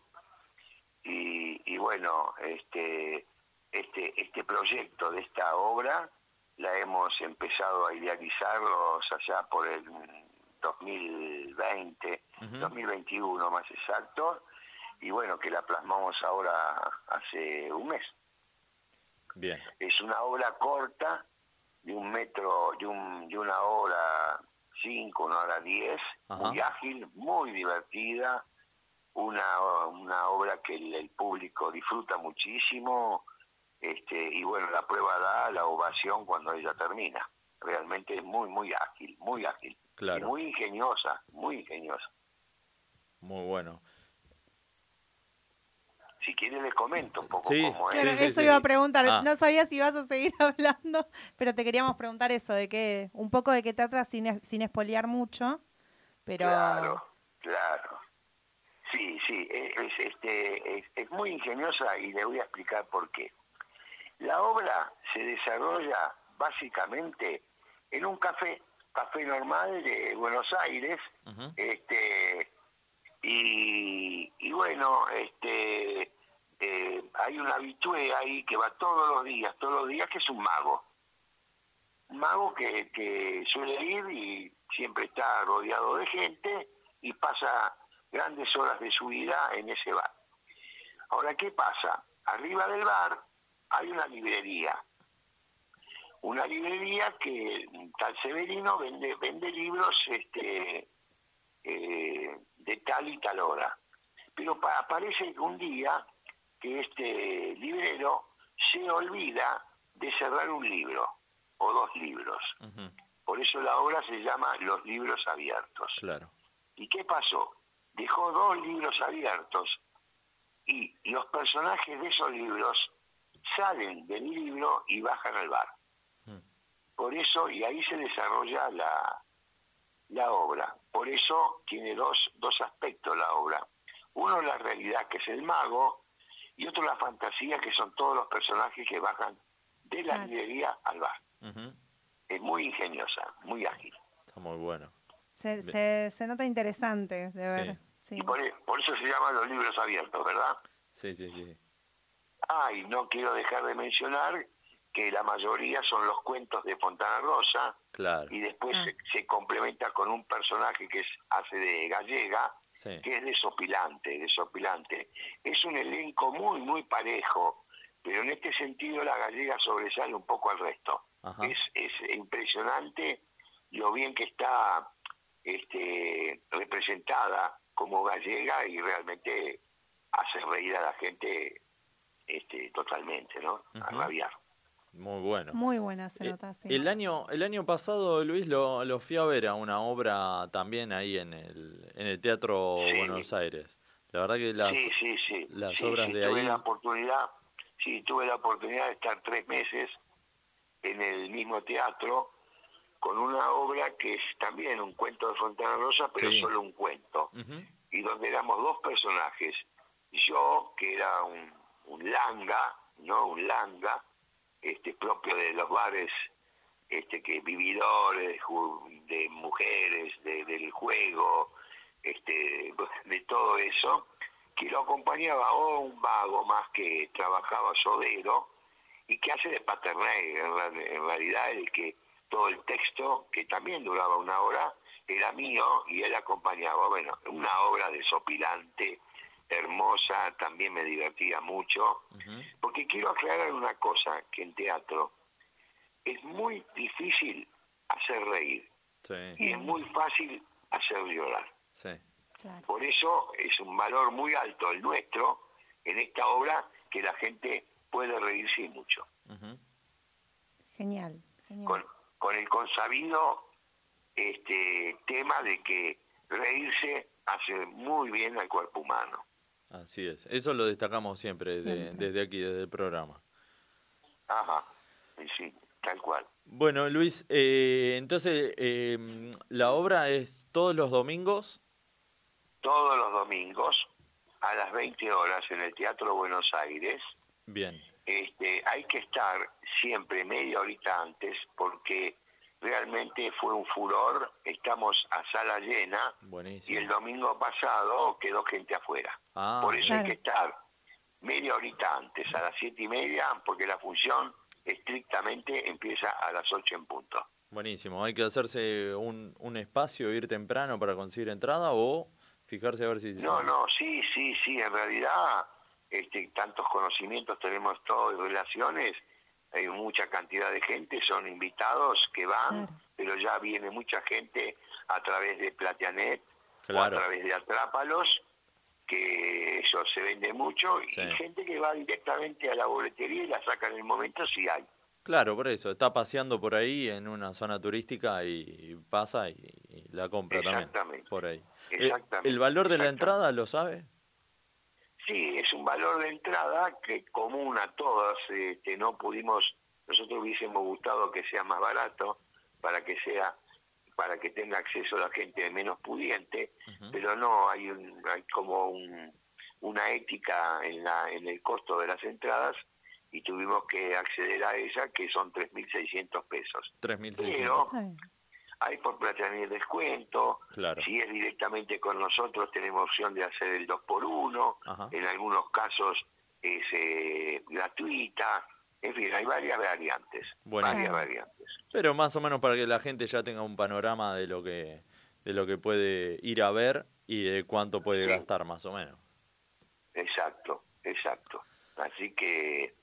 Y, y bueno, este, este, este proyecto de esta obra la hemos empezado a idealizarlos allá por el 2020, Ujú. 2021 más exacto, y bueno, que la plasmamos ahora hace un mes. bien. Es una obra corta, de un metro, de, un, de una hora cinco, una hora diez, muy ágil, muy divertida, una, una obra que el, el público disfruta muchísimo, este, y bueno, la prueba da la ovación cuando ella termina. Realmente es muy, muy ágil, muy ágil. Claro. Y muy ingeniosa, muy ingeniosa. Muy bueno. Si quiere le comento un poco Sí, cómo es. Claro, Sí, eso sí. iba a preguntar. Ah. No sabía si ibas a seguir hablando, pero te queríamos preguntar eso, de qué, un poco de qué trata sin, sin espolear mucho, pero... Claro, claro. Sí, sí, es, es, este, es, es muy ingeniosa y le voy a explicar por qué. La obra se desarrolla básicamente en un café, café normal de Buenos Aires, este y, y bueno, este eh, hay un habitué ahí que va todos los días, todos los días, que es un mago. Un mago que, que suele ir y siempre está rodeado de gente y pasa grandes horas de su vida en ese bar. Ahora, ¿qué pasa? Arriba del bar hay una librería. Una librería que tal Severino vende, vende libros este, eh, de tal y tal hora. Pero pa- parece que un día que este librero se olvida de cerrar un libro o dos libros. Por eso la obra se llama Los libros abiertos. Claro. ¿Y qué pasó? Dejó dos libros abiertos y los personajes de esos libros salen del libro y bajan al bar. Por eso, y ahí se desarrolla la, la obra. Por eso tiene dos, dos aspectos la obra. Uno la realidad, que es el mago, y otro la fantasía, que son todos los personajes que bajan de la Claro. librería al bar. Es muy ingeniosa, muy ágil. Está muy bueno. Se, se, se nota interesante de Sí. ver. Sí. Y por, e- por eso se llaman los libros abiertos, ¿verdad? Sí, sí, sí. Ah, y no quiero dejar de mencionar que la mayoría son los cuentos de Fontana Rosa Claro. y después Ah. se, se complementa con un personaje que es, hace de gallega, Sí. que es desopilante, desopilante. Es un elenco muy, muy parejo, pero en este sentido la gallega sobresale un poco al resto. Ajá. Es, es impresionante lo bien que está este, representada como gallega y realmente hace reír a la gente este, totalmente, ¿no? A Ujú. rabiar. Muy bueno. Muy buena se Eh, nota, sí. El año, el año pasado, Luis, lo, lo fui a ver a una obra también ahí en el, en el Teatro Sí. Buenos Aires. La verdad que las, sí, sí, sí. las Sí, obras sí, de tuve ahí- la oportunidad, sí, tuve la oportunidad de estar tres meses en el mismo teatro con una obra que es también un cuento de Fontana Rosa, pero Sí. solo un cuento. Y donde éramos dos personajes. Yo, que era un, un langa, ¿no? Un langa, este, propio de los bares, este, que vividores, de, mujeres, de- del juego, este, de todo eso, que lo acompañaba o un vago más que trabajaba sodero y que hace de paternay, en, en realidad el que todo el texto, que también duraba una hora, era mío y él acompañaba. Bueno, una obra desopilante, hermosa, también me divertía mucho, porque quiero aclarar una cosa, que en teatro es muy difícil hacer reír Sí, y es muy fácil hacer llorar. sí. Claro. Por eso es un valor muy alto el nuestro en esta obra que la gente puede reírse mucho. Genial. Con, con el consabido este tema de que reírse hace muy bien al cuerpo humano. Así es. Eso lo destacamos siempre, de- Siempre. desde aquí, desde el programa. Ajá, y sí, tal cual. Bueno, Luis, eh, entonces, eh, la obra es todos los domingos. Todos los domingos a las 20 horas en el Teatro Buenos Aires. Bien. Este, hay que estar siempre media horita antes porque realmente fue un furor. Estamos a sala llena y el domingo pasado quedó gente afuera. Ah, Por eso hay que estar media horita antes, a las siete y media, porque la función estrictamente empieza a las ocho en punto. buenísimo. Hay que hacerse un, un espacio, ir temprano para conseguir entrada o fijarse a ver si... No, no, sí, sí, sí, en realidad este, tantos conocimientos tenemos todos y relaciones, hay mucha cantidad de gente, son invitados que van, Claro. pero ya viene mucha gente a través de Plateanet o a través de Atrápalos, que eso se vende mucho, Sí. y gente que va directamente a la boletería y la saca en el momento si hay. Claro, por eso. Está paseando por ahí en una zona turística y pasa y, y la compra también. Exactamente. Por ahí. Eh, Exactamente, ¿El valor de la entrada lo sabe? Sí, es un valor de entrada que común a todas, este, no pudimos, nosotros hubiésemos gustado que sea más barato para que sea, para que tenga acceso la gente menos pudiente, pero no, hay, un, hay como un- una ética en, la, en el costo de las entradas y tuvimos que acceder a ella, que son 3.600 pesos. 3.600. Pero. Hay por plata el descuento, Claro. si es directamente con nosotros tenemos opción de hacer el 2 por 1 Ajá. en algunos casos es eh, gratuita, en fin, hay varias variantes, varias variantes. Pero más o menos para que la gente ya tenga un panorama de lo que de lo que puede ir a ver y de cuánto puede Sí. gastar más o menos. Exacto, exacto. Así que,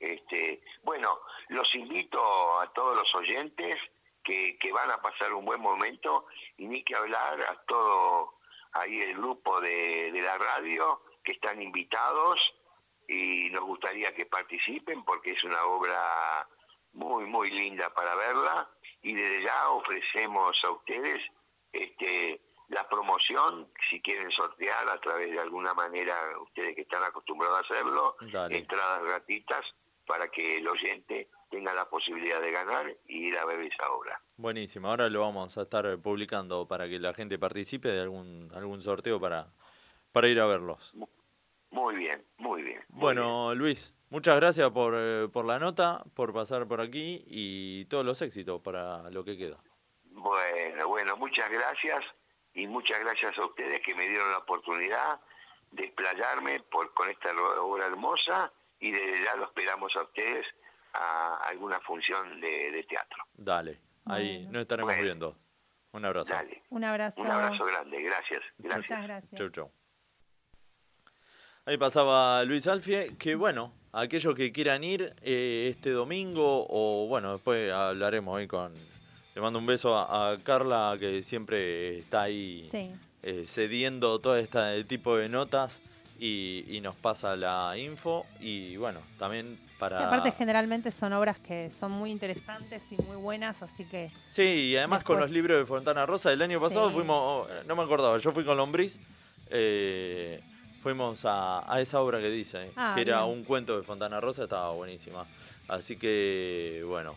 este, bueno, los invito a todos los oyentes que, que van a pasar un buen momento y ni que hablar a todo ahí el grupo de, de la radio que están invitados y nos gustaría que participen porque es una obra muy, muy linda para verla y desde ya ofrecemos a ustedes este, la promoción, si quieren sortear a través de alguna manera, ustedes que están acostumbrados a hacerlo, Dale. entradas gratuitas para que el oyente tenga la posibilidad de ganar y ir a ver esa obra. Buenísimo, ahora lo vamos a estar publicando para que la gente participe de algún, algún sorteo para, para ir a verlos. Muy bien, muy bien. muy Bueno, Luis, muchas gracias por, eh, por la nota, por pasar por aquí y todos los éxitos para lo que queda. Bueno, bueno, muchas gracias y muchas gracias a ustedes que me dieron la oportunidad de explayarme por, con esta obra hermosa y desde ya lo esperamos a ustedes a alguna función de, de teatro. Dale, ahí Bueno. nos estaremos Bueno. viendo. Un abrazo. Dale, Un abrazo. un abrazo grande, gracias. gracias. Muchas gracias. Chau, chau. Ahí pasaba Luis Alfie, que bueno, aquellos que quieran ir eh, este domingo, o bueno, después hablaremos ahí con... Le mando un beso a, a Carla, que siempre está ahí Sí. eh, cediendo todo este tipo de notas y, y nos pasa la info. Y bueno, también para... Sí, aparte generalmente son obras que son muy interesantes y muy buenas, así que Sí, y además con los libros de Fontana Rosa, el año pasado fuimos, no me acordaba, yo fui con Lombriz, eh, fuimos a, a esa obra que dice, Ah, que era un cuento de Fontana Rosa, estaba buenísima. Así que, bueno,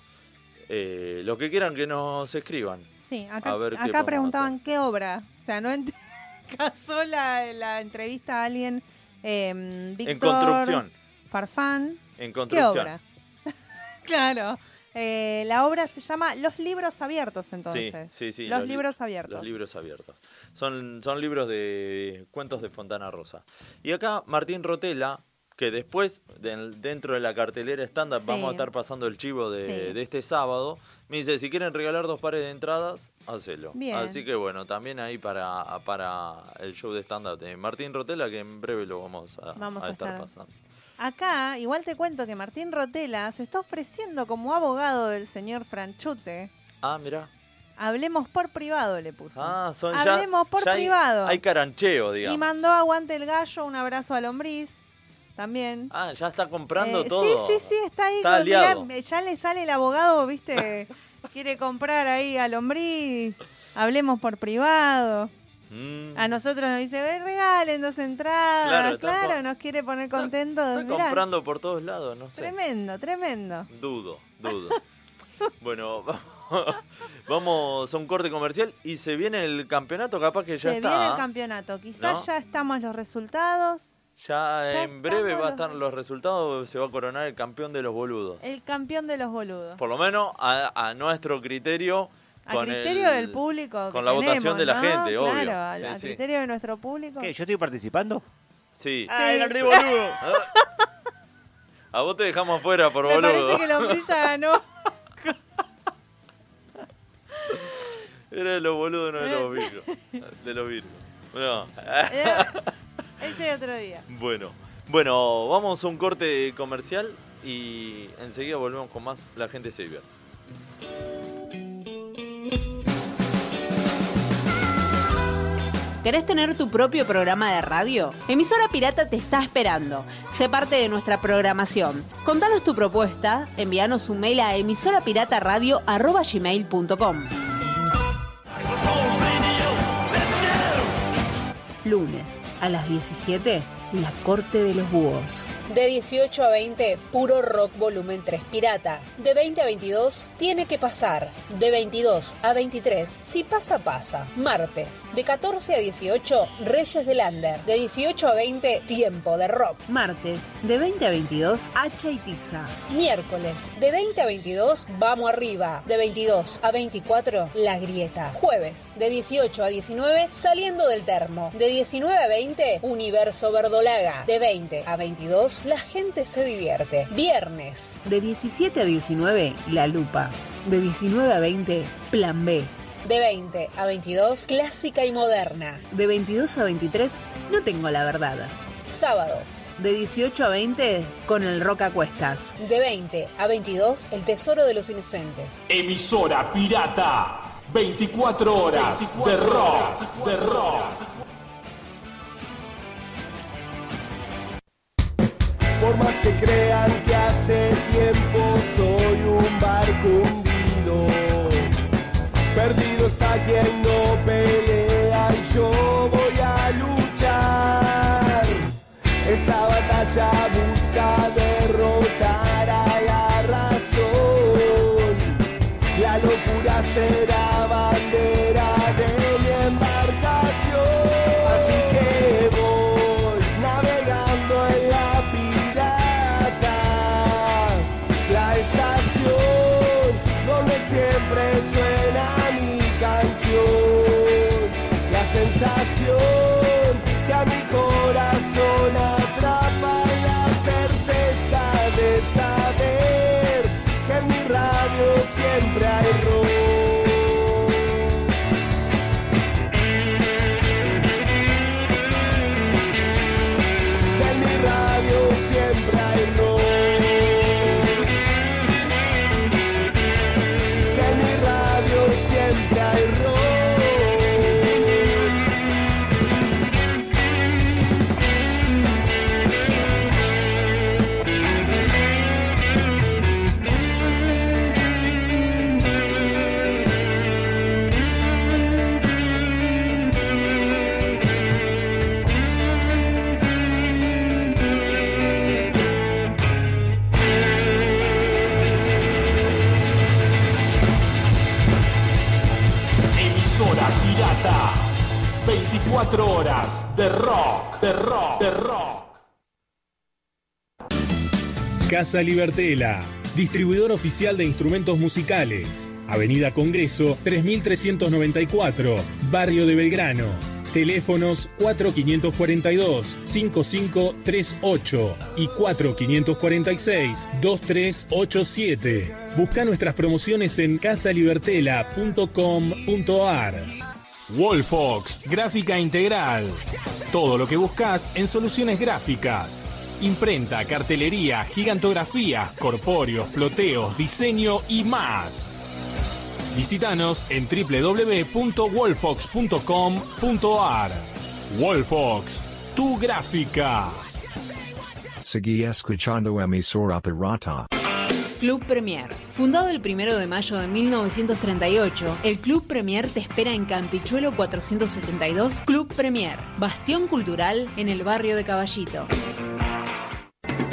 eh, los que quieran que nos escriban. sí, acá, A ver acá preguntaban qué obra. O sea, no casó la, la entrevista a alguien, eh, Víctor En construcción, Farfán. En ¿Qué construcción. obra? claro. Eh, la obra se llama Los libros abiertos, entonces. Sí, sí, sí. Los li- libros abiertos. Los libros abiertos. Son, son libros de cuentos de Fontana Rosa. Y acá Martín Rotela, que después, dentro de la cartelera estándar, Sí. vamos a estar pasando el chivo de, Sí. de este sábado, me dice, si quieren regalar dos pares de entradas, hacelo. Bien. Así que bueno, también ahí para, para el show de stand-up de Martín Rotela, que en breve lo vamos a, Vamos a a estar estar. pasando. Acá, igual te cuento que Martín Rotela se está ofreciendo como abogado del señor Franchute. Ah, mira. Hablemos por privado, le puso. Ah, son ya- Hablemos por ya privado. Hay carancheo, digamos. y mandó aguante el gallo, un abrazo a Lombriz. También. Ah, ya está comprando Eh, todo. Sí, sí, sí, está ahí. Está con- mirá, aliado. ya le sale el abogado, viste, quiere comprar ahí a Lombriz. Hablemos por privado. Mm. A nosotros nos dice, "Ve, regalen dos entradas. Claro, Claro, nos quiere poner contentos. Está comprando por todos lados, no sé. Tremendo, tremendo. Dudo, dudo. bueno, vamos- a un corte comercial y se viene el campeonato, capaz que ya Se está. viene el ¿ah? campeonato. Quizás ¿No? ya estamos los resultados. Ya, Ya en breve va a los- estar los resultados, se va a coronar el campeón de los boludos. El campeón de los boludos. Por lo menos a, a nuestro criterio. A con criterio el- del público. Con que la votación de la ¿no? gente, obvio. Claro, a, Sí, a sí. criterio de nuestro público. ¿Qué? ¿Yo estoy participando? Sí. Ay, el boludo. A vos te dejamos afuera por Me boludo. parece que Lombrilla ganó. Era de los boludos, no de los virgos. De los virgos. No. Eh, Ese otro día. Bueno, bueno, vamos a un corte comercial y enseguida volvemos con más La gente se divierte. ¿Querés tener tu propio programa de radio? Emisora Pirata te está esperando. Sé parte de nuestra programación. Contanos tu propuesta, envíanos un mail a emisorapirataradio.gmail.com Lunes a las 17, La Corte de los Búhos. De 18 a 20, puro rock volumen 3 pirata. De 20 a 22, tiene que pasar. De 22 a 23, si pasa, pasa. Martes. De 14 a 18, Reyes del Lander. De 18 a 20, tiempo de rock. Martes, de 20 a 22, Hacha y Tiza. Miércoles. De 20 a 22, vamos arriba. De 22 a 24, La Grieta. Jueves. De 18 a 19, saliendo del termo. De 19 a 20, Universo De 20 a 22, la gente se divierte. Viernes. De 17 a 19, La Lupa. De 19 a 20, Plan B. De 20 a 22, clásica y moderna. De 22 a 23, no tengo la verdad. Sábados. De 18 a 20, con el rock a cuestas. De 20 a 22, el tesoro de los inocentes. Emisora pirata. 24 horas de rock, de rock. Por más que crean que hace tiempo soy un barco hundido, perdido está quien no pelea y yo voy a luchar. Esta batalla Casa Libertela, distribuidor oficial de instrumentos musicales. Avenida Congreso 3394, Barrio de Belgrano. Teléfonos 4542-5538 y 4546-2387. Busca nuestras promociones en casalibertela.com.ar. Wolfox, gráfica integral. Todo lo que buscas en soluciones gráficas. Imprenta, cartelería, gigantografía, corpóreos, floteos, diseño y más. Visítanos en www.wolfox.com.ar. Wolfox, tu gráfica. Seguí escuchando emisora pirata. Club Premier. Fundado el 1 de mayo de 1938, el Club Premier te espera en Campichuelo 472, Club Premier, bastión cultural en el barrio de Caballito.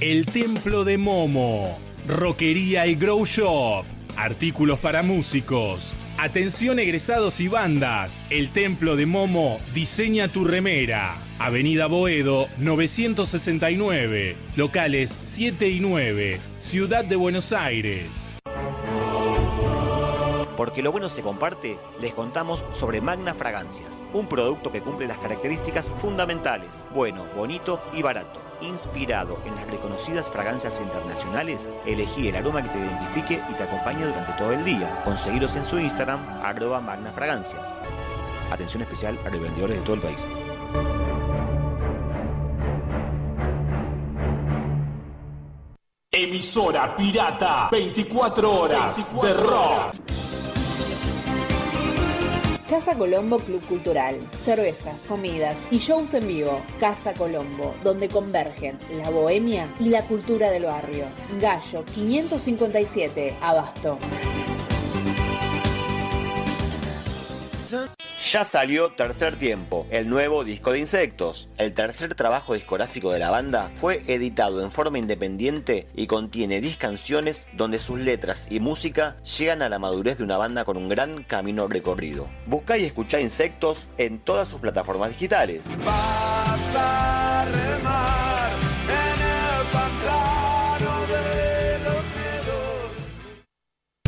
El Templo de Momo. Roquería y Grow Shop. Artículos para músicos. Atención egresados y bandas. El Templo de Momo diseña tu remera. Avenida Boedo 969. Locales 7 y 9. Ciudad de Buenos Aires. Porque lo bueno se comparte, les contamos sobre Magna Fragancias, un producto que cumple las características fundamentales, bueno, bonito y barato. Inspirado en las reconocidas fragancias internacionales, elegí el aroma que te identifique y te acompañe durante todo el día. Conseguiros en su Instagram, arroba Magna Fragancias. Atención especial a revendedores de todo el país. Emisora pirata. 24 horas de rock. Casa Colombo Club Cultural. Cerveza, comidas y shows en vivo. Casa Colombo, donde convergen la bohemia y la cultura del barrio. Gallo 557, Abasto. Ya salió Tercer Tiempo, el nuevo disco de Insectos. El tercer trabajo discográfico de la banda fue editado en forma independiente y contiene 10 canciones donde sus letras y música llegan a la madurez de una banda con un gran camino recorrido. Buscá y escuchá Insectos en todas sus plataformas digitales.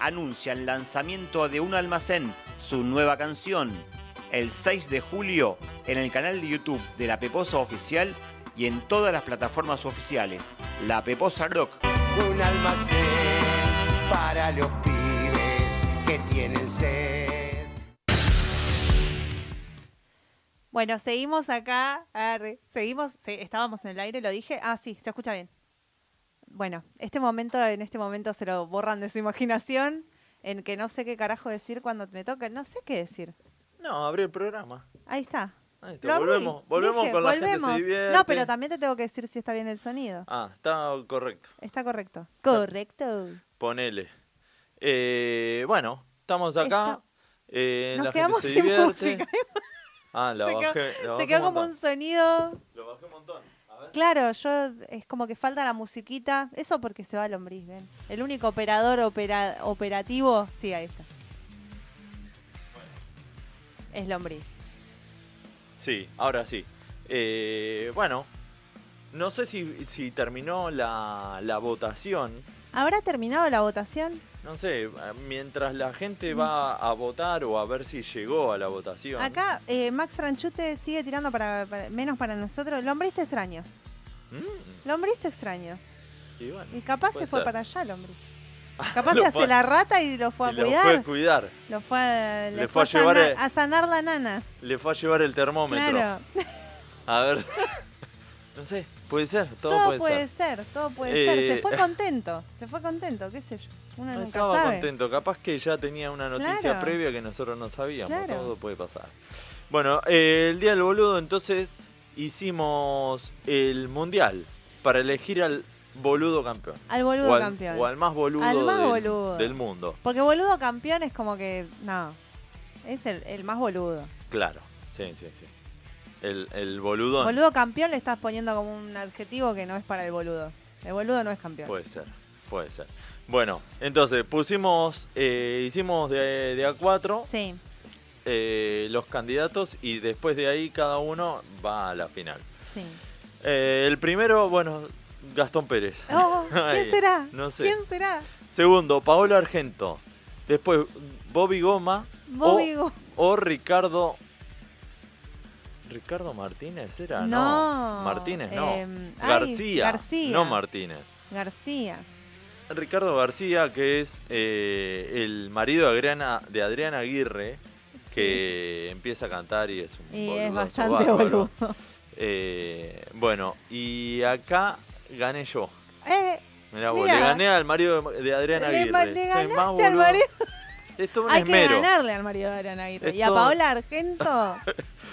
anuncia el lanzamiento de un almacén, su nueva canción, el 6 de julio en el canal de YouTube de la Peposa Oficial y en todas las plataformas oficiales. La Peposa Rock. Un almacén para los pibes que tienen sed. Bueno, seguimos acá. Seguimos. se- estábamos en el aire, lo dije. Ah, sí, se escucha bien. Bueno, este momento, en este momento se lo borran de su imaginación, en que no sé qué carajo decir cuando me toca. No sé qué decir. No, abrí el programa. Ahí está. Ahí está, volvemos, volvemos Dije, con la gente volvemos. se divierte. No, pero también te tengo que decir si está bien el sonido. Ah, está correcto. Está correcto. Correcto. Ponele. Eh, bueno, estamos acá. eh, Nos la quedamos gente se sin divierte. música. Ah, la se bajé. quedó, la se quedó como un sonido. Lo bajé un montón. Claro, yo es como que falta la musiquita. Eso porque se va lombriz, ven. El único operador opera- operativo. Sí, ahí está. Es lombriz. Sí, ahora sí. Eh, bueno, no sé si, si terminó la, la votación. ¿Habrá terminado la votación? No sé, mientras la gente va a votar o a ver si llegó a la votación. Acá eh, Max Franchute sigue tirando para, para- menos para nosotros. Lombriz te extraño. Mm, Lombriz te extraño. y bueno, Y capaz se fue ser. para allá, Lombriz. Capaz Lo se hace la rata y lo fue a y lo cuidar. fue a cuidar. Lo fue a, le Le fue fue a, llevar sanar, el- a sanar la nana. Le fue a llevar el termómetro. Claro. A ver. no sé, puede ser, todo, Todo, puede, puede ser. ser. todo puede ser. Eh, Se fue contento, se fue contento, qué sé yo. Uno No nunca estaba sabe. contento, capaz que ya tenía una noticia Claro. previa que nosotros no sabíamos, Claro. todo puede pasar. Bueno, eh, el día del boludo entonces hicimos el mundial para elegir al boludo campeón. Al boludo o al, campeón. O al más boludo, Al más del, boludo. del mundo. Porque boludo campeón es como que. No. Es el, el más boludo. Claro, sí, sí, sí. El, el boludón. Boludo campeón le estás poniendo como un adjetivo que no es para el boludo. El boludo no es campeón. Puede ser, puede ser. Bueno, entonces pusimos, eh, hicimos de, de a cuatro Sí. Eh, los candidatos y después de ahí cada uno va a la final. Sí. Eh, el primero, bueno, Gastón Pérez. Oh, ¿Quién será? No sé. ¿Quién será? Segundo, Paolo Argento. Después, Bobby Goma. Bobby o, o Ricardo. ¿Ricardo Martínez era? No, Martínez, no. em, ay, García, García. No Martínez. García. Ricardo García, que es eh, el marido de Adriana, de Adriana Aguirre, que empieza a cantar y es un Y es bastante bárbaro. boludo. Eh, bueno, y acá gané yo. Eh, Mirá vos, Mirá. le gané al marido de, Adriana le, Aguirre. le Soy más ganaste al marido. Esto Hay que ganarle al marido de Adriana Aguirre. Y a Paola Argento.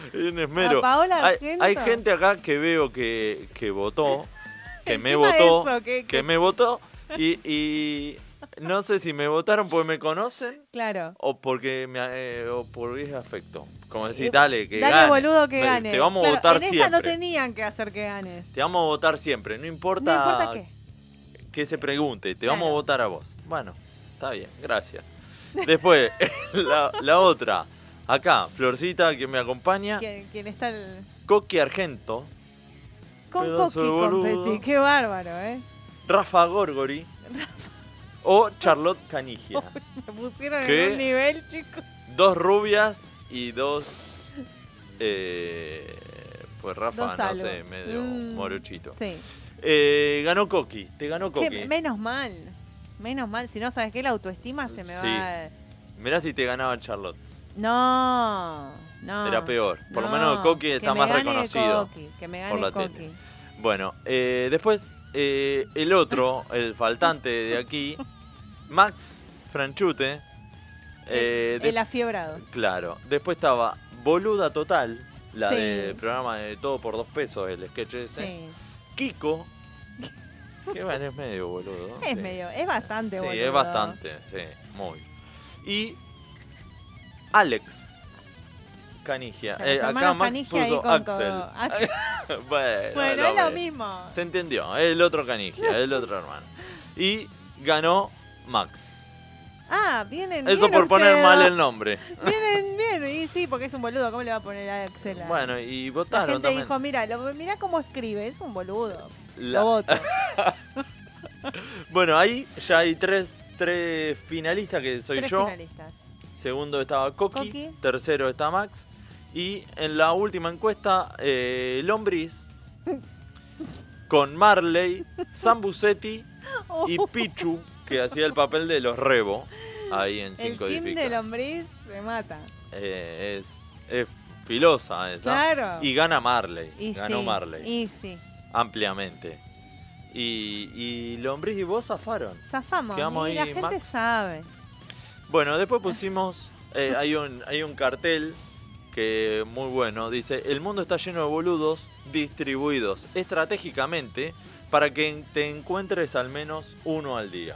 Es un esmero. A Paola hay, Argento. hay gente acá que veo que, que votó, que me votó, eso, que- que, que- me votó y, y no sé si me votaron porque me conocen claro. o porque me, eh, o porque es afecto. Como decir, dale, que Dale gane. boludo que gane. Te vamos Claro, a votar en esta siempre. no tenían que hacer que ganes. Te vamos a votar siempre, no importa, No importa qué. que se pregunte, te Claro. vamos a votar a vos. Bueno, está bien, gracias. Después, la, la otra, acá, Florcita que me acompaña, ¿Quién, quién está el... Coqui Argento, Con Coqui competí. Qué bárbaro, ¿eh? Rafa Gorgori, O Charlotte Canigia. Me pusieron en un nivel, chicos. Dos rubias y dos. eh, pues Rafa, Dos no sé, medio Mm, morochito. Sí. Eh, ganó Coqui, te ganó Que Coqui. menos mal. Menos mal. Si no, ¿sabes qué? La autoestima se me Sí. va. Mirá si te ganaba Charlotte. No, no. Era peor. Por lo No, menos Coqui está más reconocido Coqui, que me por gane la Coqui. tele. Bueno, eh, después eh, el otro, el faltante de aquí, Max Franchute. eh, El afiebrado. Claro. Después estaba Boluda Total, la Sí. del programa de Todo por Dos Pesos, el sketch ese. Sí. Kiko. Que bueno, es medio boludo. Es sí. medio, es bastante Sí, boludo. es bastante, sí, muy. Y Alex Canigia. O sea, los Eh, acá Max Canigia puso Axel. Axel. bueno, Bueno, es lo mismo. Se entendió, el otro Canigia, el otro hermano. Y ganó Max. Ah, vienen Eso bien por poner mal el nombre. Vienen bien, y sí, porque es un boludo. ¿Cómo le va a poner a Axel? a- Bueno, y La votaron gente también. dijo, mira, lo, mira cómo escribe, es un boludo. La- Lo voto. Bueno, ahí ya hay tres, tres finalistas que soy Tres yo. finalistas. Segundo estaba Coqui, Coqui. tercero está Max. Y en la última encuesta, eh, Lombriz con Marley, Sam Bucetti y Pichu, que hacía el papel de los Rebo ahí en El Cinco team Edifica. de lombriz me mata. Eh, es, es filosa esa. Claro. Y gana Marley. Y ganó sí, Marley. Y sí. Ampliamente. Y, y Lombriz y vos zafaron. Zafamos. Quedamos y la ahí, gente Max. sabe. Bueno, después pusimos. eh, hay, un, hay un cartel que muy bueno. Dice: El mundo está lleno de boludos distribuidos estratégicamente para que te encuentres al menos uno al día.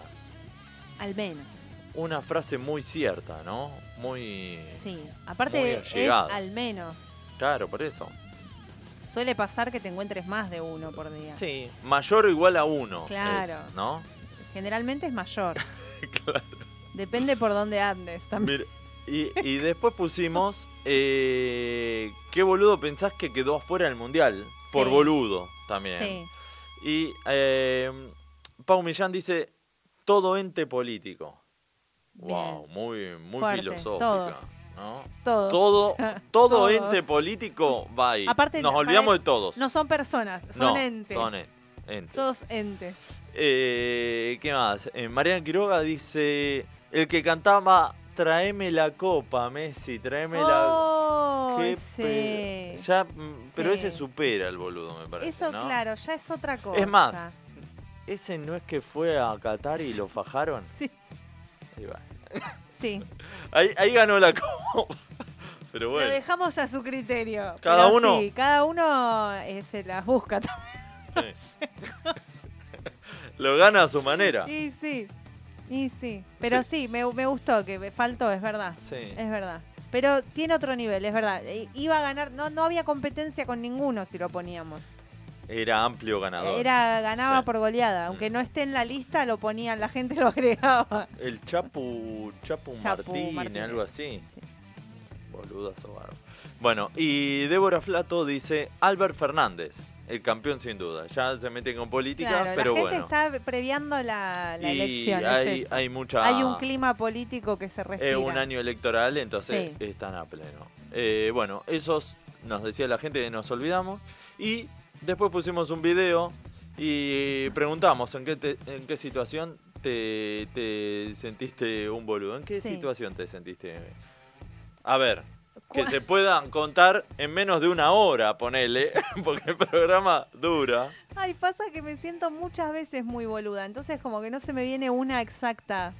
Al menos. Una frase muy cierta, ¿no? Muy. Sí. Muy Aparte, es allegada. al menos. Claro, por eso. Suele pasar que te encuentres más de uno por día. Sí, mayor o igual a uno. Claro. es, ¿No? Generalmente es mayor. claro. Depende por dónde andes también. Y, y después pusimos. eh, ¿Qué boludo pensás que quedó afuera del mundial? Por boludo también. Sí. Y eh, Pau Millán dice: todo ente político. Wow, muy, muy Fuerte, filosófica. todos. ¿no? Todos. Todo, O sea, todo todos. ente político va ahí. Aparte, Nos olvidamos de todos. No son personas, son No, entes. son en- entes. Todos entes. Eh, ¿Qué más? Eh, Mariana Quiroga dice: El que cantaba Traeme la copa, Messi, traeme la. Oh, Qué sí. pe- ya, mm, pero Sí. ese supera el boludo, me parece. Eso, ¿no? claro, ya es otra cosa. Es más, ¿ese no es que fue a Qatar y lo fajaron? Sí. Ahí va. Sí. Ahí, ahí ganó la copa. Pero Lo bueno. dejamos a su criterio. Cada Pero uno- Sí, cada uno eh, se las busca también. Lo gana a su manera. Y sí, y sí. Pero sí, me, me gustó, que me faltó, es verdad. Sí. Es verdad. Pero tiene otro nivel, es verdad. I- Iba a ganar, no, no había competencia con ninguno si lo poníamos. Era amplio ganador. Era, ganaba por goleada. Aunque no esté en la lista, lo ponían, la gente lo agregaba. El Chapu, Chapu, Martínez. algo así. Boludazo bárbaro. Bueno, y Débora Flato dice Albert Fernández, el campeón sin duda. Ya se mete con política, Claro, pero la gente bueno. está previando la, la Y elección. hay- hay mucha- Hay un clima político que se respira. Es un año electoral, entonces Sí. están a pleno. Eh, bueno, esos nos decía la gente nos olvidamos. Y después pusimos un video y preguntamos en qué, te- en qué situación te, te sentiste un boludo. ¿En qué Sí. situación te sentiste? A ver, que se puedan contar en menos de una hora, ponele, porque el programa dura. Ay, pasa que me siento muchas veces muy boluda. Entonces, como que no se me viene una exacta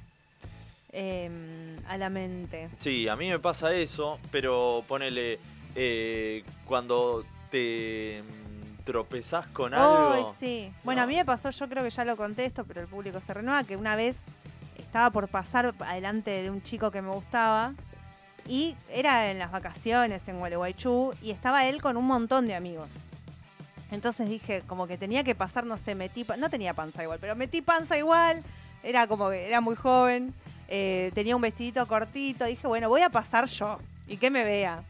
em, a la mente. Sí, a mí me pasa eso, pero ponele, eh, cuando te mm, tropezás con algo... Ay, sí. Bueno, a mí me pasó, yo creo que ya lo contesto, pero el público se renueva, que una vez estaba por pasar adelante de un chico que me gustaba y era en las vacaciones en Gualeguaychú y estaba él con un montón de amigos. Entonces dije, como que tenía que pasar, no sé, metí, no tenía panza igual, pero metí panza igual, era como que era muy joven, eh, tenía un vestidito cortito, dije, bueno, voy a pasar yo y que me vea.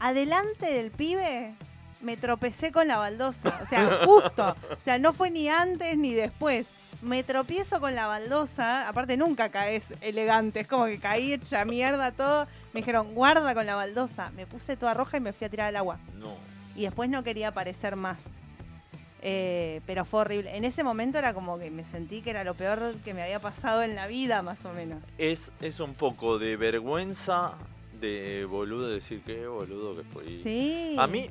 Adelante del pibe me tropecé con la baldosa, o sea, justo, o sea, no fue ni antes ni después. Me tropiezo con la baldosa. Aparte, nunca caes elegante. Es como que caí hecha mierda todo. Me dijeron, guarda con la baldosa. Me puse toda roja y me fui a tirar al agua. No. Y después no quería aparecer más. Eh, pero fue horrible. En ese momento era como que me sentí que era lo peor que me había pasado en la vida, más o menos. Es, es un poco de vergüenza de boludo decir que boludo que fui. Sí. A mí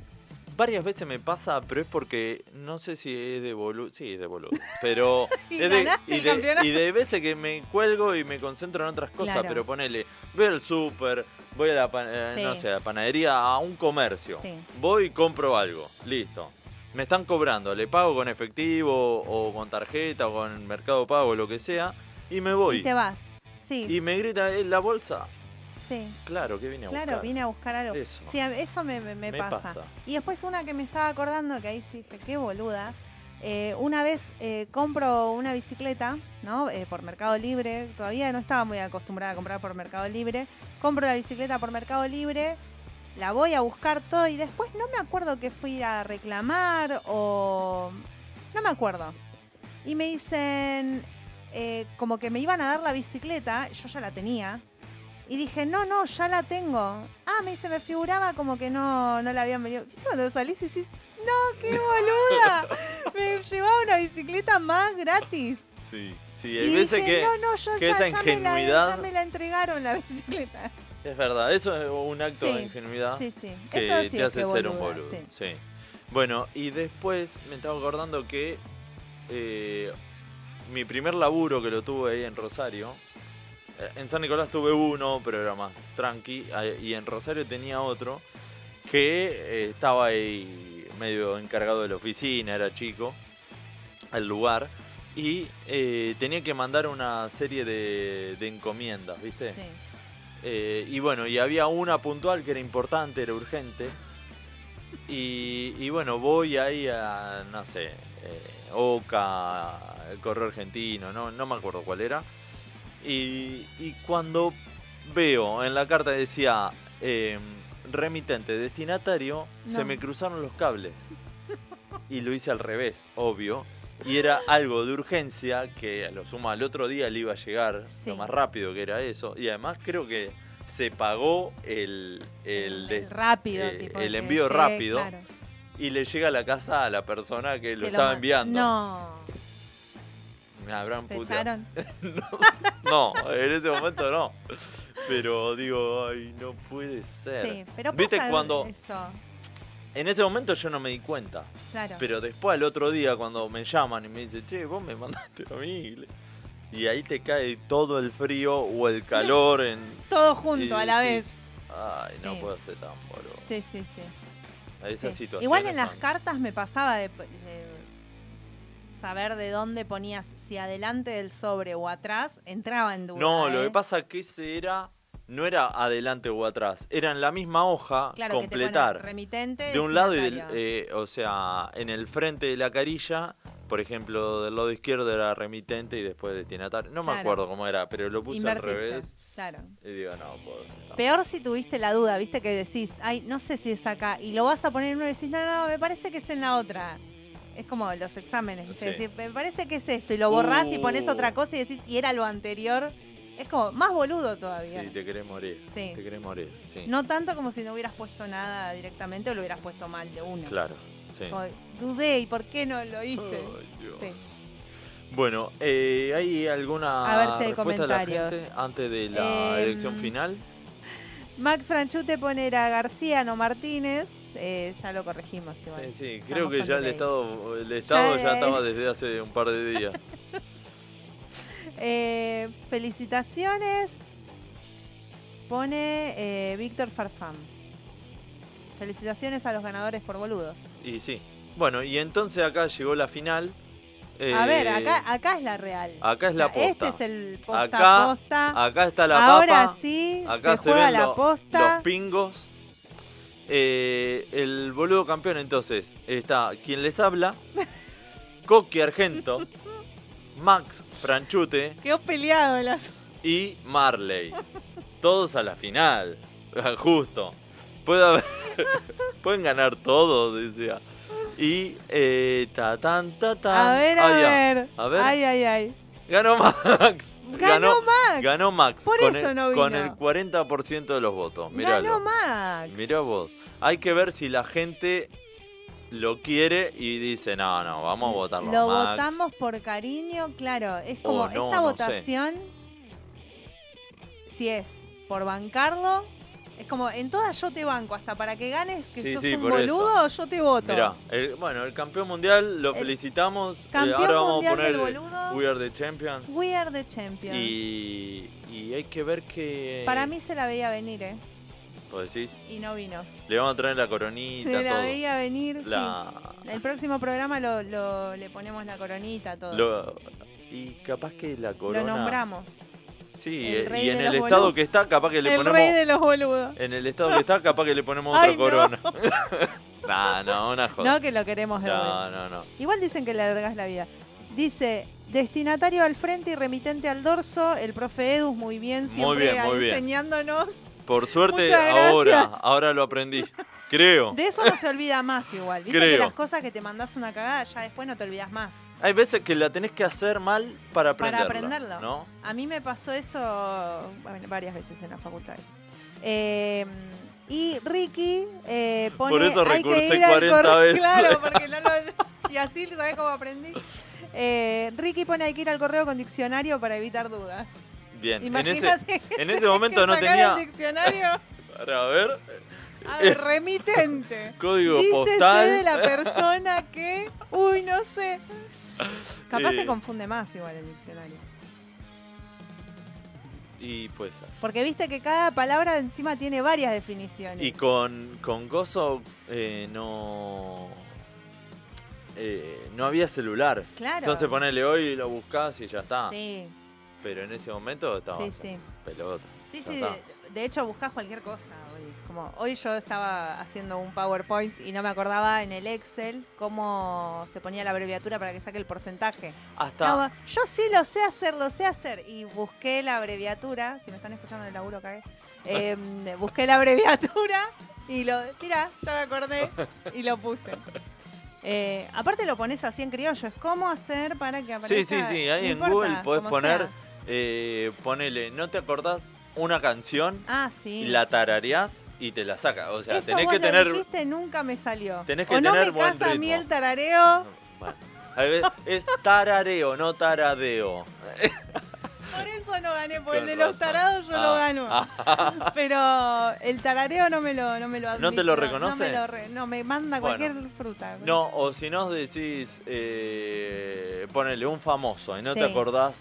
varias veces me pasa, pero es porque no sé si es de boludo. Sí, es de boludo. Pero. Y es de, y, de, campeonato. y de veces que me cuelgo y me concentro en otras cosas, Claro. pero ponele, voy al súper, voy a la, pan- eh, Sí. no sé, a la panadería, a un comercio. Sí. Voy y compro algo. Listo. Me están cobrando, le pago con efectivo o con tarjeta o con Mercado Pago, lo que sea, y me voy. Y te vas. Sí, Y me grita, "¿Es la bolsa? Sí. Claro, que vine a Claro, buscar. vine a buscar algo. Eso. Sí, eso me, me- me Me pasa. pasa. Y después una que me estaba acordando, que ahí sí dije, qué boluda. Eh, una vez eh, compro una bicicleta, ¿no? Eh, por Mercado Libre. Todavía no estaba muy acostumbrada a comprar por Mercado Libre. Compro la bicicleta por Mercado Libre. La voy a buscar todo y después no me acuerdo que fui a reclamar o... No me acuerdo. Y me dicen, eh, como que me iban a dar la bicicleta, yo ya la tenía. Y dije, no, no, ya la tengo. Ah, me dice, me figuraba como que no, no la habían venido. ¿Viste cuando salís y decís, no, qué boluda? me llevaba una bicicleta más gratis. Sí, sí, y hay veces dije, que, no, no, yo que ya, esa ya me la, ingenuidad ya me la entregaron la bicicleta. es verdad, eso es un acto Sí, de ingenuidad sí, sí. que Eso sí te hace que ser un boludo. sí. Bueno, y después me estaba acordando que eh, mi primer laburo que lo tuve ahí en Rosario, en San Nicolás tuve uno, pero era más tranqui, eh, y en Rosario tenía otro que eh, estaba ahí medio encargado de la oficina, era chico, el lugar, y eh, tenía que mandar una serie de, de encomiendas, ¿viste? Sí. Eh, y bueno, y había una puntual que era importante, era urgente. Y, y bueno, voy ahí a, no sé, eh, Oca, el Correo Argentino, no, no me acuerdo cuál era. Y, y cuando veo en la carta decía eh, remitente, destinatario, se me cruzaron los cables. Y lo hice al revés, obvio. Y era algo de urgencia que a lo suma al otro día le iba a llegar Sí. lo más rápido que era eso. Y además creo que se pagó el, el, rápido, eh, tipo, el que envío llegue, rápido. claro. Y le llega a la casa a la persona que lo Que estaba enviando. No, Me habrán te puteado. No, en ese momento no. Pero digo, ay, no puede ser. Sí, pero ¿Viste pasa cuando eso, en ese momento yo no me di cuenta? claro. Pero después al otro día cuando me llaman y me dicen, che, vos me mandaste a mí. Y ahí te cae todo el frío o el calor en... Todo y junto a la vez. Ay, no Sí. puedo ser tan boludo. Sí, sí, sí. Esas Sí. Igual en las son- cartas me pasaba de saber de dónde ponías, si adelante del sobre o atrás, entraba en duda. No, lo ¿eh? que pasa es que ese era... No era adelante o atrás, era en la misma hoja Claro, que te pone completar. remitente, de un lado y del, eh, o sea, en el frente de la carilla, por ejemplo, del lado izquierdo era remitente y después destinatario. No me acuerdo cómo era, pero lo puse al revés. Claro. Y digo, no, puedo ser tan- Peor si tuviste la duda, viste que decís, ay, no sé si es acá, y lo vas a poner en uno y decís, no, no, me parece que es en la otra. Es como los exámenes. Sí. Me parece que es esto, y lo borrás y pones Uh. otra cosa y decís, y era lo anterior. Es como más boludo todavía. Sí, te querés morir. Sí. Te querés morir, sí. No tanto como si no hubieras puesto nada directamente o lo hubieras puesto mal de una. Claro, sí. Como, dudé, ¿y por qué no lo hice? Dios. Sí. Bueno, eh, ¿hay alguna A ver si hay respuesta de la gente antes de la Em, elección final? Max Franchute pone era García, no Martínez. Eh, ya lo corregimos igual. Sí, sí, Estamos creo que ya el estado, el estado ya, estaba desde hace un par de días. Eh, felicitaciones. Pone eh, Víctor Farfán. Felicitaciones a los ganadores por boludos. Y sí. Bueno, y entonces acá llegó la final. a ver, acá, acá es la real. Acá es la sea, posta. Este es el posta acá, posta. acá está la Ahora papa. sí, acá se se, juega ven la posta. los pingos. Eh, el boludo campeón entonces está quien les habla, Coqui Argento, Max Franchute Quedó peleado el asunto. y Marley. Todos a la final. Justo. Puede haber- Pueden ganar todos, decía. Y eh, ta tan ta tan. A ver, a ver. A ver. Ay, ay, ay. Ganó Max. Ganó Max. Ganó Max. Por con eso el, no Con vino. el 40% de los votos. Míralo. Ganó Max. Mirá vos. Hay que ver si la gente lo quiere y dice, no, no, vamos a votarlo Lo a Max. votamos por cariño, claro. Es como no, esta no sé. votación, si es por bancarlo, es como en todas yo te banco, hasta para que ganes que Sí, sos sí, un eso. boludo, yo te voto. Mirá, el- bueno, el campeón mundial lo El felicitamos. eh, campeón ahora vamos mundial a poner del boludo. We Are the Champion. We are the champions. Y, y hay que ver que. Para mí se la veía venir, ¿eh? ¿Vos decís? Y no vino. Le vamos a traer la coronita, Se la todo. veía venir, La- sí. El próximo programa lo, lo- le ponemos la coronita, todo. Lo- y capaz que la corona. Lo nombramos. Sí, El eh, rey y en el estado boludos. que está, capaz que le el ponemos. rey de los boludos. En el estado que está, capaz que le ponemos otra Ay, no. corona. nah, no, una joda. No, que lo queremos de No, no, no. Igual dicen que le alargas la vida. Dice, destinatario al frente y remitente al dorso, el profe Edus muy bien, siempre Muy bien, muy ahí bien. enseñándonos. Por suerte, ahora, ahora lo aprendí. Creo. De eso no se olvida más igual. Viste que Creo. las cosas que te mandás una cagada, ya después no te olvidas más. Hay veces que la tenés que hacer mal para aprenderlo. Para aprenderlo. ¿no? A mí me pasó eso bueno, varias veces en la facultad. Eh, y Ricky eh, pone. Por eso hay que recursé ir al 40 correo- veces. Claro, porque no lo. Y así, ¿sabes cómo aprendí? Eh, Ricky pone hay que ir al correo con diccionario para evitar dudas. Bien. En ese, Imagínate que en ese momento no tenía. el diccionario. Para ver. A ver, remitente. Código Dícese postal. de la persona que. Uy, no sé. Capaz Eh. te confunde más igual el diccionario. Y pues. Porque viste que cada palabra encima tiene varias definiciones. Y con, con Gozo eh, no. eh, no había celular. Claro. Entonces ponele hoy y lo buscás y ya está. Sí, Pero en ese momento estaba sí, sí. pelota. Sí, Ya sí, está. de, de hecho buscás cualquier cosa hoy. Como hoy yo estaba haciendo un PowerPoint y no me acordaba en el Excel cómo se ponía la abreviatura para que saque el porcentaje. Hasta. No, yo sí lo sé hacer, lo sé hacer. Y busqué la abreviatura, si me están escuchando en el laburo, cagué. Eh, busqué la abreviatura y lo, mira, ya me acordé y lo puse. Eh, aparte lo pones así en criollo, es cómo hacer para que aparezca. Sí, sí, sí. Ahí no en importa, Google podés poner. sea. Eh, ponele, ¿no te acordás una canción? Ah, sí. La tarareás y te la saca. O sea, Eso tenés vos que lo tener. dijiste, nunca me salió. Tenés que o no tener me casa a mí el tarareo. Bueno, a es tarareo, no taradeo. Por eso no gané, porque el de los tarados yo Ah. lo gano. Pero el tarareo no me lo, no me lo ¿No te lo reconoce? No, me, lo re- no, me manda Bueno. cualquier fruta. No, o si no decís, eh, ponele un famoso y no te acordás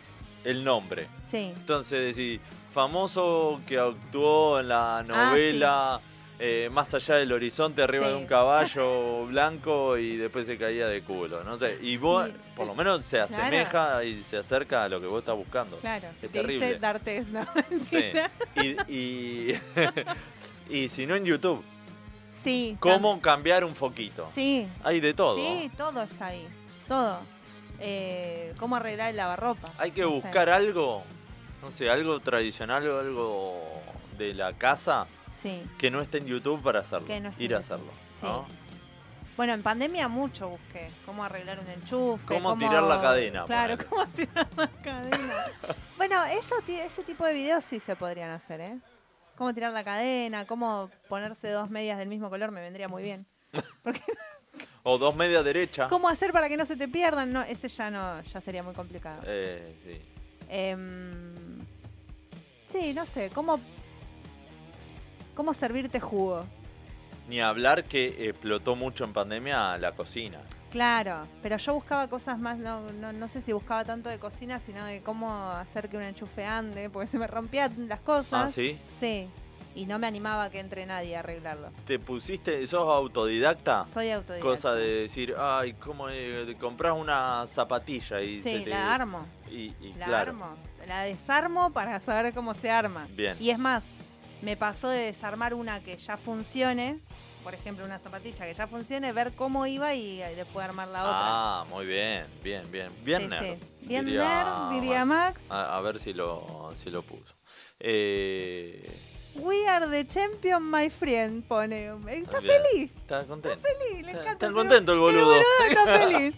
el nombre. Sí. Entonces decís, famoso que actuó en la Ah, novela eh, Más allá del horizonte, arriba Sí. de un caballo blanco y después se caía de culo. No sé, y vos, Sí. por lo menos se Claro. asemeja y se acerca a lo que vos estás buscando. Claro, Es te terrible. dice D'Artes, ¿no? Sí. Y, y, y si no en YouTube, Sí. ¿cómo cambiar un foquito? Sí. Hay de todo. Sí, todo está ahí. Todo. Eh, ¿Cómo arreglar el lavarropa? Hay que No sé. buscar algo, no sé, algo tradicional o algo de la casa Sí. que no esté en YouTube para hacerlo. No ir a hacerlo. Sí. ¿no? Bueno, en pandemia mucho busqué. Cómo arreglar un enchufe. Cómo tirar la cadena, Claro, ponele. cómo tirar la cadena. bueno, eso, ese tipo de videos sí se podrían hacer, ¿eh? Cómo tirar la cadena, cómo ponerse dos medias del mismo color me vendría muy bien. O dos media derecha. ¿Cómo hacer para que no se te pierdan? No, ese ya no, ya sería muy complicado. Eh, sí. Em, sí, no sé, cómo, cómo servirte jugo. Ni hablar que explotó mucho en pandemia la cocina. Claro, pero yo buscaba cosas más, no, no, no sé si buscaba tanto de cocina, sino de cómo hacer que un enchufe ande, porque se me rompían las cosas. Ah, ¿sí? Sí, y no me animaba a que entre nadie a arreglarlo. ¿Te pusiste, sos autodidacta? Soy autodidacta. Cosa de decir, ay, ¿cómo eh, compras una zapatilla y se te... la armo. Y, y La claro, armo, la desarmo para saber cómo se arma. Bien. Y es más, me pasó de desarmar una que ya funcione, por ejemplo, una zapatilla que ya funcione, ver cómo iba y después armar la otra. Ah, muy bien, bien, bien. Bien Sí, nerd. sí. Bien nerd, diría Max. A, a ver si lo, si lo puso. Eh, We are the champion, my friend, pone. Está feliz. Está contento. Está feliz, le encanta. Está contento el boludo. El boludo está feliz.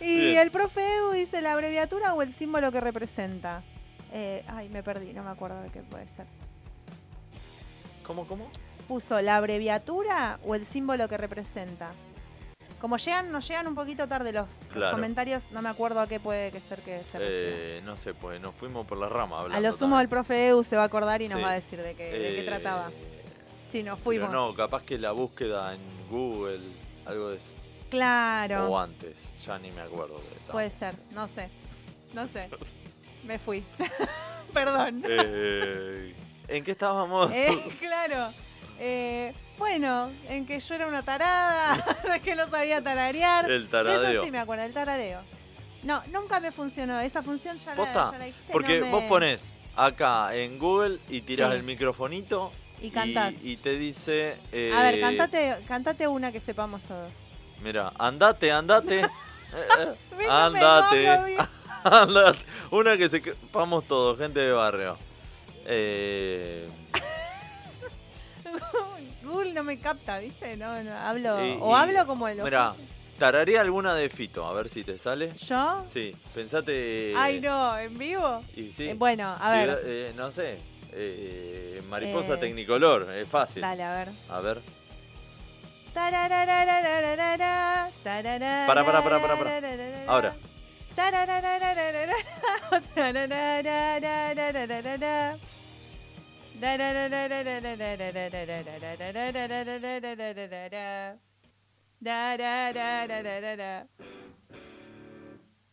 Y el profe Edu dice la abreviatura o el símbolo que representa. Eh, ay, me perdí, no me acuerdo de qué puede ser. ¿Cómo, cómo? Puso la abreviatura o el símbolo que representa. Como llegan, nos llegan un poquito tarde los, comentarios, no me acuerdo a qué puede que ser que se eh, No sé, pues nos fuimos por la rama. Hablando a lo sumo también. el profe EU se va a acordar y nos va a decir de qué, de qué eh, trataba. Sí, nos fuimos. Pero no, capaz que la búsqueda en Google, algo de eso. Claro. O antes, ya ni me acuerdo. De puede ser, no sé. No sé. Me fui. Perdón. Eh, ¿En qué estábamos? Eh, claro. Eh, bueno, en que yo era una tarada, que no sabía tararear. El taradeo. Eso sí me acuerdo, el tarareo. No, nunca me funcionó. Esa función ya, la, la Porque vos ponés acá en Google y tiras el microfonito. Y cantás. Y, te dice. A ver, eh, cantate, cantate una que sepamos todos. Mira, andate, andate. Eh, andate. andate. Una que sepamos todos, gente de barrio. Eh. No me capta, ¿viste? No, no hablo. O hablo como el. Mira, tararé alguna de Fito, a ver si te sale. ¿Yo? Sí, pensate. Ay, no, ¿en vivo? Y sí. Eh, bueno, a ver. Eh, no sé. Eh, mariposa Tecnicolor, es fácil. Dale, a ver. A ver. Para, para, para, para, para. Ahora.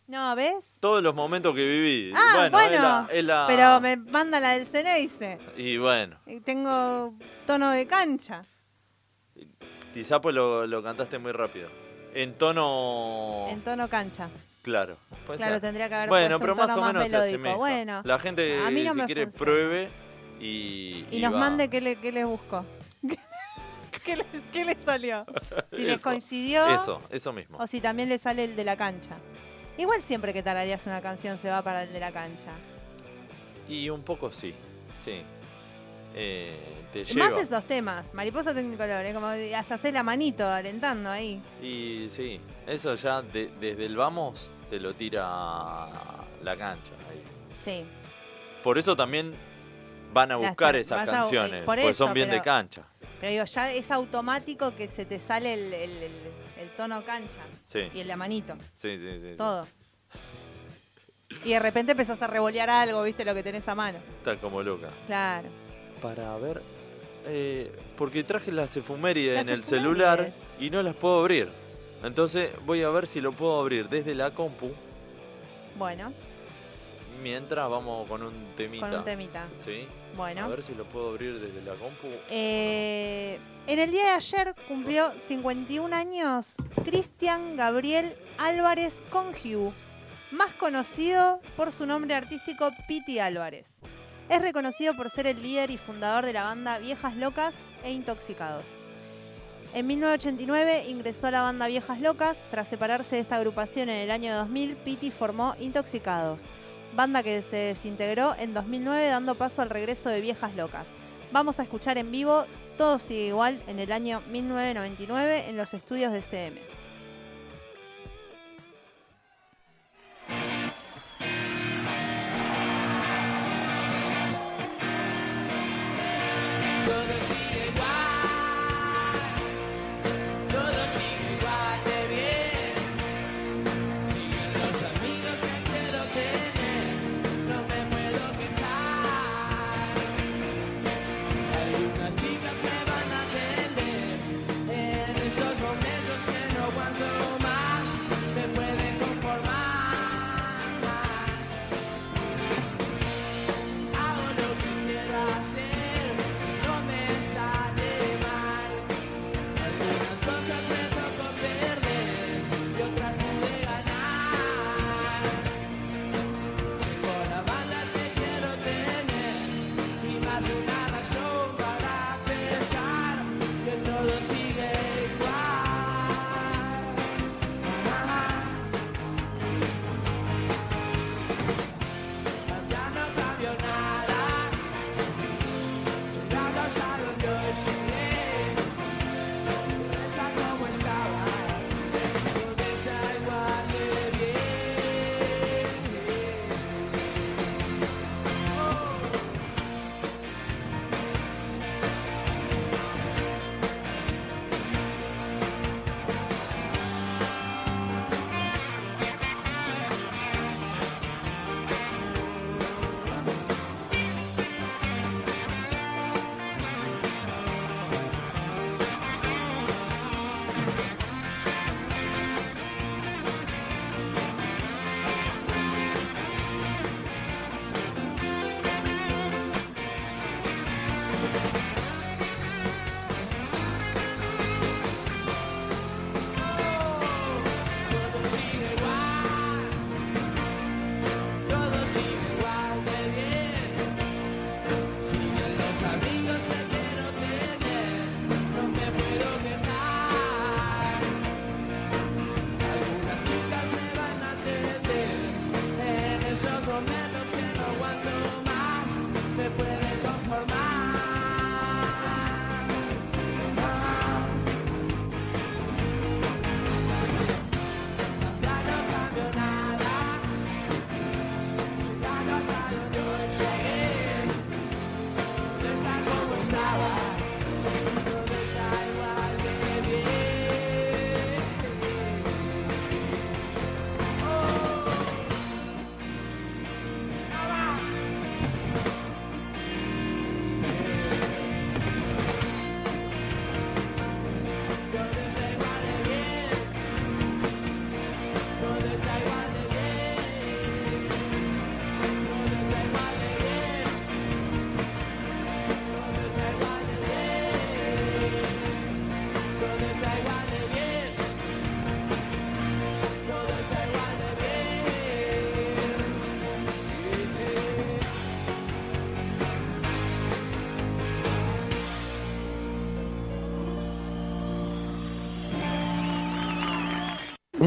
No, ¿ves? Todos los momentos que viví. Ah, bueno, bueno es la, es la... pero me manda la del Ceneice. Y bueno. Tengo tono de cancha. Quizá pues lo, lo cantaste muy rápido. En tono... En tono cancha. Claro. Pues claro, sea. tendría que haber Bueno, pero un tono más o menos melódico. se asemeja. Bueno, La gente, no, no si quiere, funciona. pruebe y... Y nos va. mande qué le, qué le busco. ¿Qué, les, ¿Qué le salió? Si les Eso, coincidió. Eso, eso mismo. O si también le sale el de la cancha. Igual siempre que tarareas una canción se va para el de la cancha. Y un poco sí, sí. Eh, te Más esos temas. Mariposa Tecnicolor, es como hasta hacer la manito alentando ahí. Y sí, eso ya de- desde el vamos te lo tira la cancha. ahí. Sí. Por eso también van a buscar esas vas a- canciones, por porque eso, son bien de cancha. Pero digo, ya es automático que se te sale el, el- el- el tono cancha. Sí. Y el de la manito. Sí, sí, sí. sí. Todo. Y de repente empezás a revolear algo, viste lo que tenés a mano. Está como loca. Claro. Para ver. eh, porque traje las efumérides Las en el celular y no las puedo abrir. Entonces voy a ver si lo puedo abrir desde la compu Bueno, mientras vamos con un temita. con un temita. Sí. Bueno. A ver si lo puedo abrir desde la compu. Eh, en el día de ayer cumplió 51 años Cristian Gabriel Álvarez Congiu, más conocido por su nombre artístico Piti Álvarez. Es reconocido por ser el líder y fundador de la banda Viejas Locas e Intoxicados. En 1989 ingresó a la banda Viejas Locas. Tras separarse de esta agrupación en el año 2000, Piti formó Intoxicados, banda que se desintegró en 2009 dando paso al regreso de Viejas Locas. Vamos a escuchar en vivo Todo sigue igual en el año 1999 en los estudios de CM.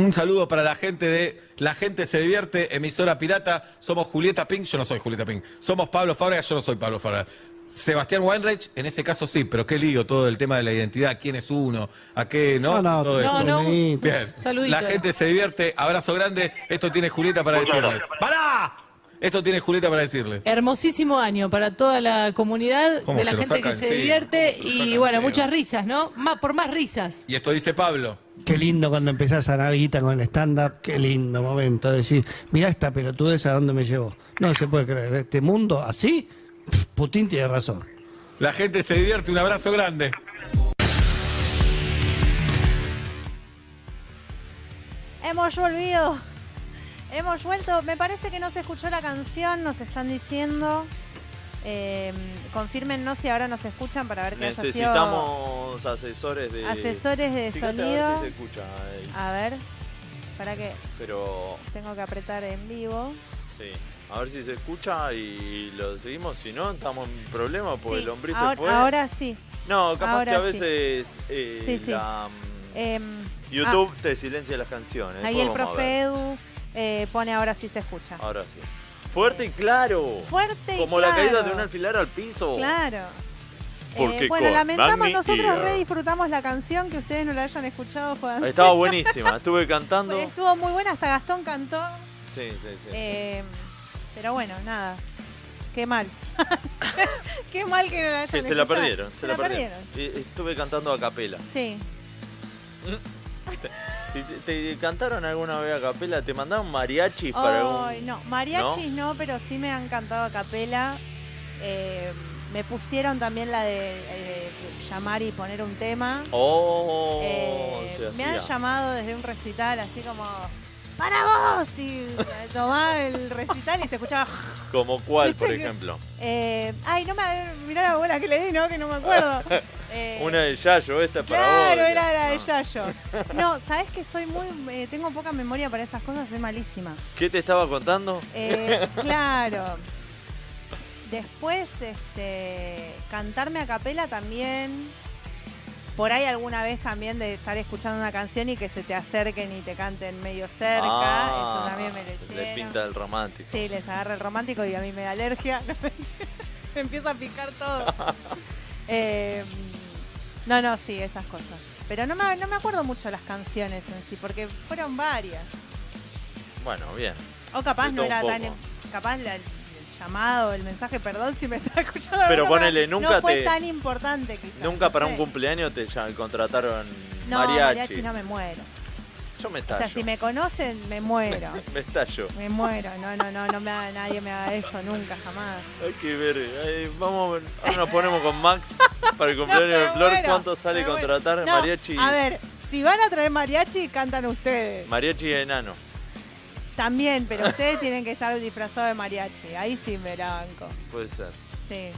Un saludo para la gente de La Gente Se Divierte, emisora pirata. Somos Julieta Pink, yo no soy Julieta Pink. Somos Pablo Fábrega, yo no soy Pablo Fábrega. Sebastián Weinreich, en ese caso sí, pero qué lío todo el tema de la identidad, quién es uno, a qué, ¿no? No, no, todo no, eso. no. Bien. Saludito. La gente se divierte, abrazo grande. Esto tiene Julieta para Muchas decirles. ¡Pará! Esto tiene Julieta para decirles. Hermosísimo año para toda la comunidad ¿Cómo de la gente que se divierte ¿cómo se lo y bueno, muchas risas, ¿no? Más, por más risas. Y esto dice Pablo. Qué lindo cuando empezás a ganar guita con el stand-up, qué lindo momento. Decir, mirá esta pelotudez a dónde me llevó. No se puede creer, este mundo así, Putin tiene razón. La gente se divierte, un abrazo grande. Hemos volvido. Hemos vuelto. Me parece que no se escuchó la canción, nos están diciendo. Eh, confírmennos si ahora nos escuchan para ver que haya sido Necesitamos asesores de. asesores de Fíjate a ver sonido. si se escucha ahí. A ver, para que Pero tengo que apretar en vivo. sí. A ver si se escucha y lo seguimos. Si no, estamos en problema porque Sí, el hombre ahora, se fue. ahora sí. no, capaz ahora que a sí. veces eh, Sí, sí. la, Em, YouTube te silencia las canciones. ah, ahí el profe. Edu eh, pone ahora sí se escucha. Ahora sí. Fuerte y claro. Fuerte y Como la caída de un alfiler al piso. Claro. Porque Eh, bueno, lamentamos, Magni nosotros re disfrutamos la canción, que ustedes no la hayan escuchado, jodanse. Estaba buenísima. Estuve cantando. Estuvo muy buena, hasta Gastón cantó. Sí, sí, sí. sí. Eh, pero bueno, nada. Qué mal. Qué mal que no la hayan Que se la perdieron, se, la perdieron. perdieron. Estuve cantando a capela. Sí. ¿Te, te cantaron alguna vez a capela? ¿Te mandaron mariachis para algún...? no, mariachis ¿No? pero sí me han cantado a capela. Eh, me pusieron también la de eh, llamar y poner un tema. Oh, Eh, me han llamado desde un recital así como ¡Para vos! Y tomaba el recital y se escuchaba. ¿Como cuál, ¿Viste por ejemplo? eh, ay, no me. Mirá la bola que le di, ¿no? Que no me acuerdo. Eh, Una de Yayo, esta es para Claro, vos. era la de Yayo. No, sabes que soy muy. eh, tengo poca memoria para esas cosas, soy malísima. ¿Qué te estaba contando? Eh, claro. Después, este, cantarme a capela también. Por ahí alguna vez también de estar escuchando una canción y que se te acerquen y te canten medio cerca. Ah, eso también me lo Le hicieron. pinta el romántico. Sí, les agarra el romántico y a mí me da alergia. me empieza a picar todo. Eh, no, no, sí, esas cosas. Pero no me, no me acuerdo mucho las canciones en sí, porque fueron varias. Bueno, bien. O capaz no era tan. poco. Capaz la- llamado, el mensaje, perdón si me está escuchando. Pero ponele, no nunca fue te- tan importante quizás. Nunca no para sé. un cumpleaños te contrataron No, mariachi. mariachi no me muero. Yo me O estallo. sea, si me conocen, me muero. me estallo. Me muero. No, no, no, no me haga- nadie me haga eso nunca, jamás. Hay que ver. eh, vamos, ahora nos ponemos con Max para el cumpleaños de Flor. muero, ¿Cuánto sale contratar No, mariachi? A ver, si van a traer mariachi, cantan ustedes. Mariachi enano. También, pero ustedes tienen que estar disfrazados de mariachi. Ahí sí me la banco. Puede ser. Sí.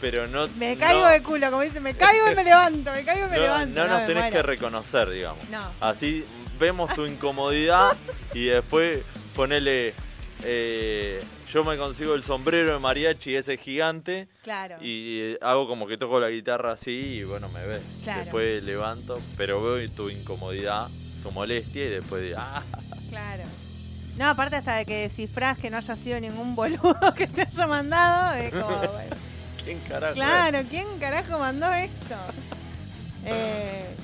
Pero no. Me no- caigo de culo, como dicen, me caigo y me levanto, me caigo y me no, levanto. no nos tenés muero. que reconocer, digamos. No. Así vemos tu incomodidad y después ponele. eh, yo me consigo el sombrero de mariachi ese gigante Claro. y hago como que toco la guitarra así y bueno, me ves. Claro. Después levanto, pero veo tu incomodidad, tu molestia y después digo, ah, Claro. No, aparte hasta de que descifrás que no haya sido ningún boludo que te haya mandado, es como, bueno, ¿quién carajo? es? claro, ¿quién carajo mandó esto? Eh,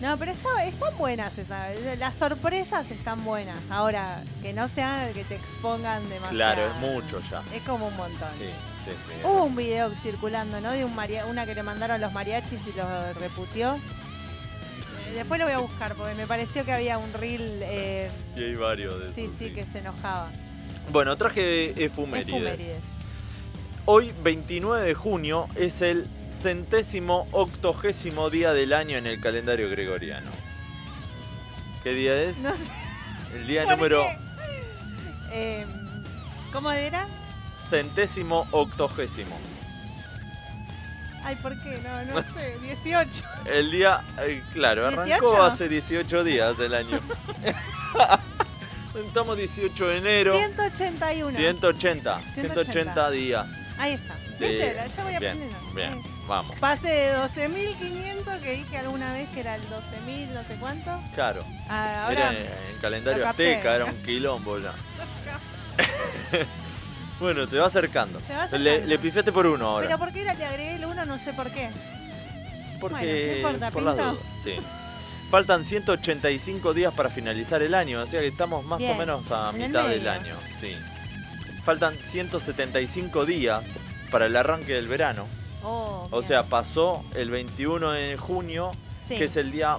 no, pero está- están buenas esas, las sorpresas están buenas. Ahora, que no sean que te expongan demasiado. Claro, es mucho ya. Es como un montón. Sí, sí, sí. Hubo un video circulando, ¿no? De un maria- una que le mandaron los mariachis y lo reputió. Eh, Después lo voy a buscar porque me pareció que había un reel. eh, Y hay varios de esos. sí, sí, que se enojaba. Bueno, traje efumérides. Efumérides. Hoy, 29 de junio, es el centésimo octogésimo día del año en el calendario gregoriano. ¿Qué día es? No sé. El día ¿Por número? Eh, ¿Cómo era? centésimo octogésimo. Ay, ¿por qué? No, no sé. 18. El día, eh, claro, arrancó ¿18? hace 18 días el año. Estamos 18 de enero. 181. 180. 180 días. Ahí está. de-. Ya voy bien, aprendiendo. Bien, vamos. Pasé de 12.500 que dije alguna vez que era el 12.000 no sé cuánto. Claro. Ah, Era ahora en, en calendario azteca, era un quilombo ya. bueno, se va acercando. Se va Le, acercando. le pifiaste por uno ahora. Pero ¿por qué era- le agregué el 1? No sé por qué. Porque Bueno, no importa, por las dudas, sí. Faltan 185 días para finalizar el año, o sea que estamos más o menos a mitad del año. Sí. Faltan 175 días para el arranque del verano. Oh, O sea, pasó el 21 de junio, Sí. que es el día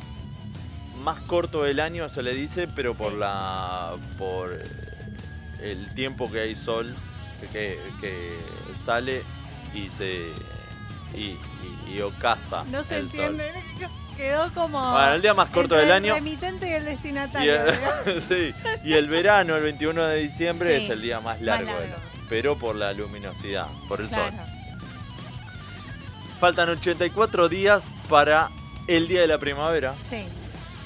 más corto del año, se le dice, pero por la por el tiempo que hay sol que, que- sale y se y, y- y ocasa No se el sol. entiende. Quedó como. Bueno, el día más corto del el año. remitente y el Y destinatario. el, sí, y el verano, el 21 de diciembre, Sí, es el día más más largo, largo. del pero por la luminosidad, por el Claro. sol. Faltan 84 días para el día de la primavera. Sí.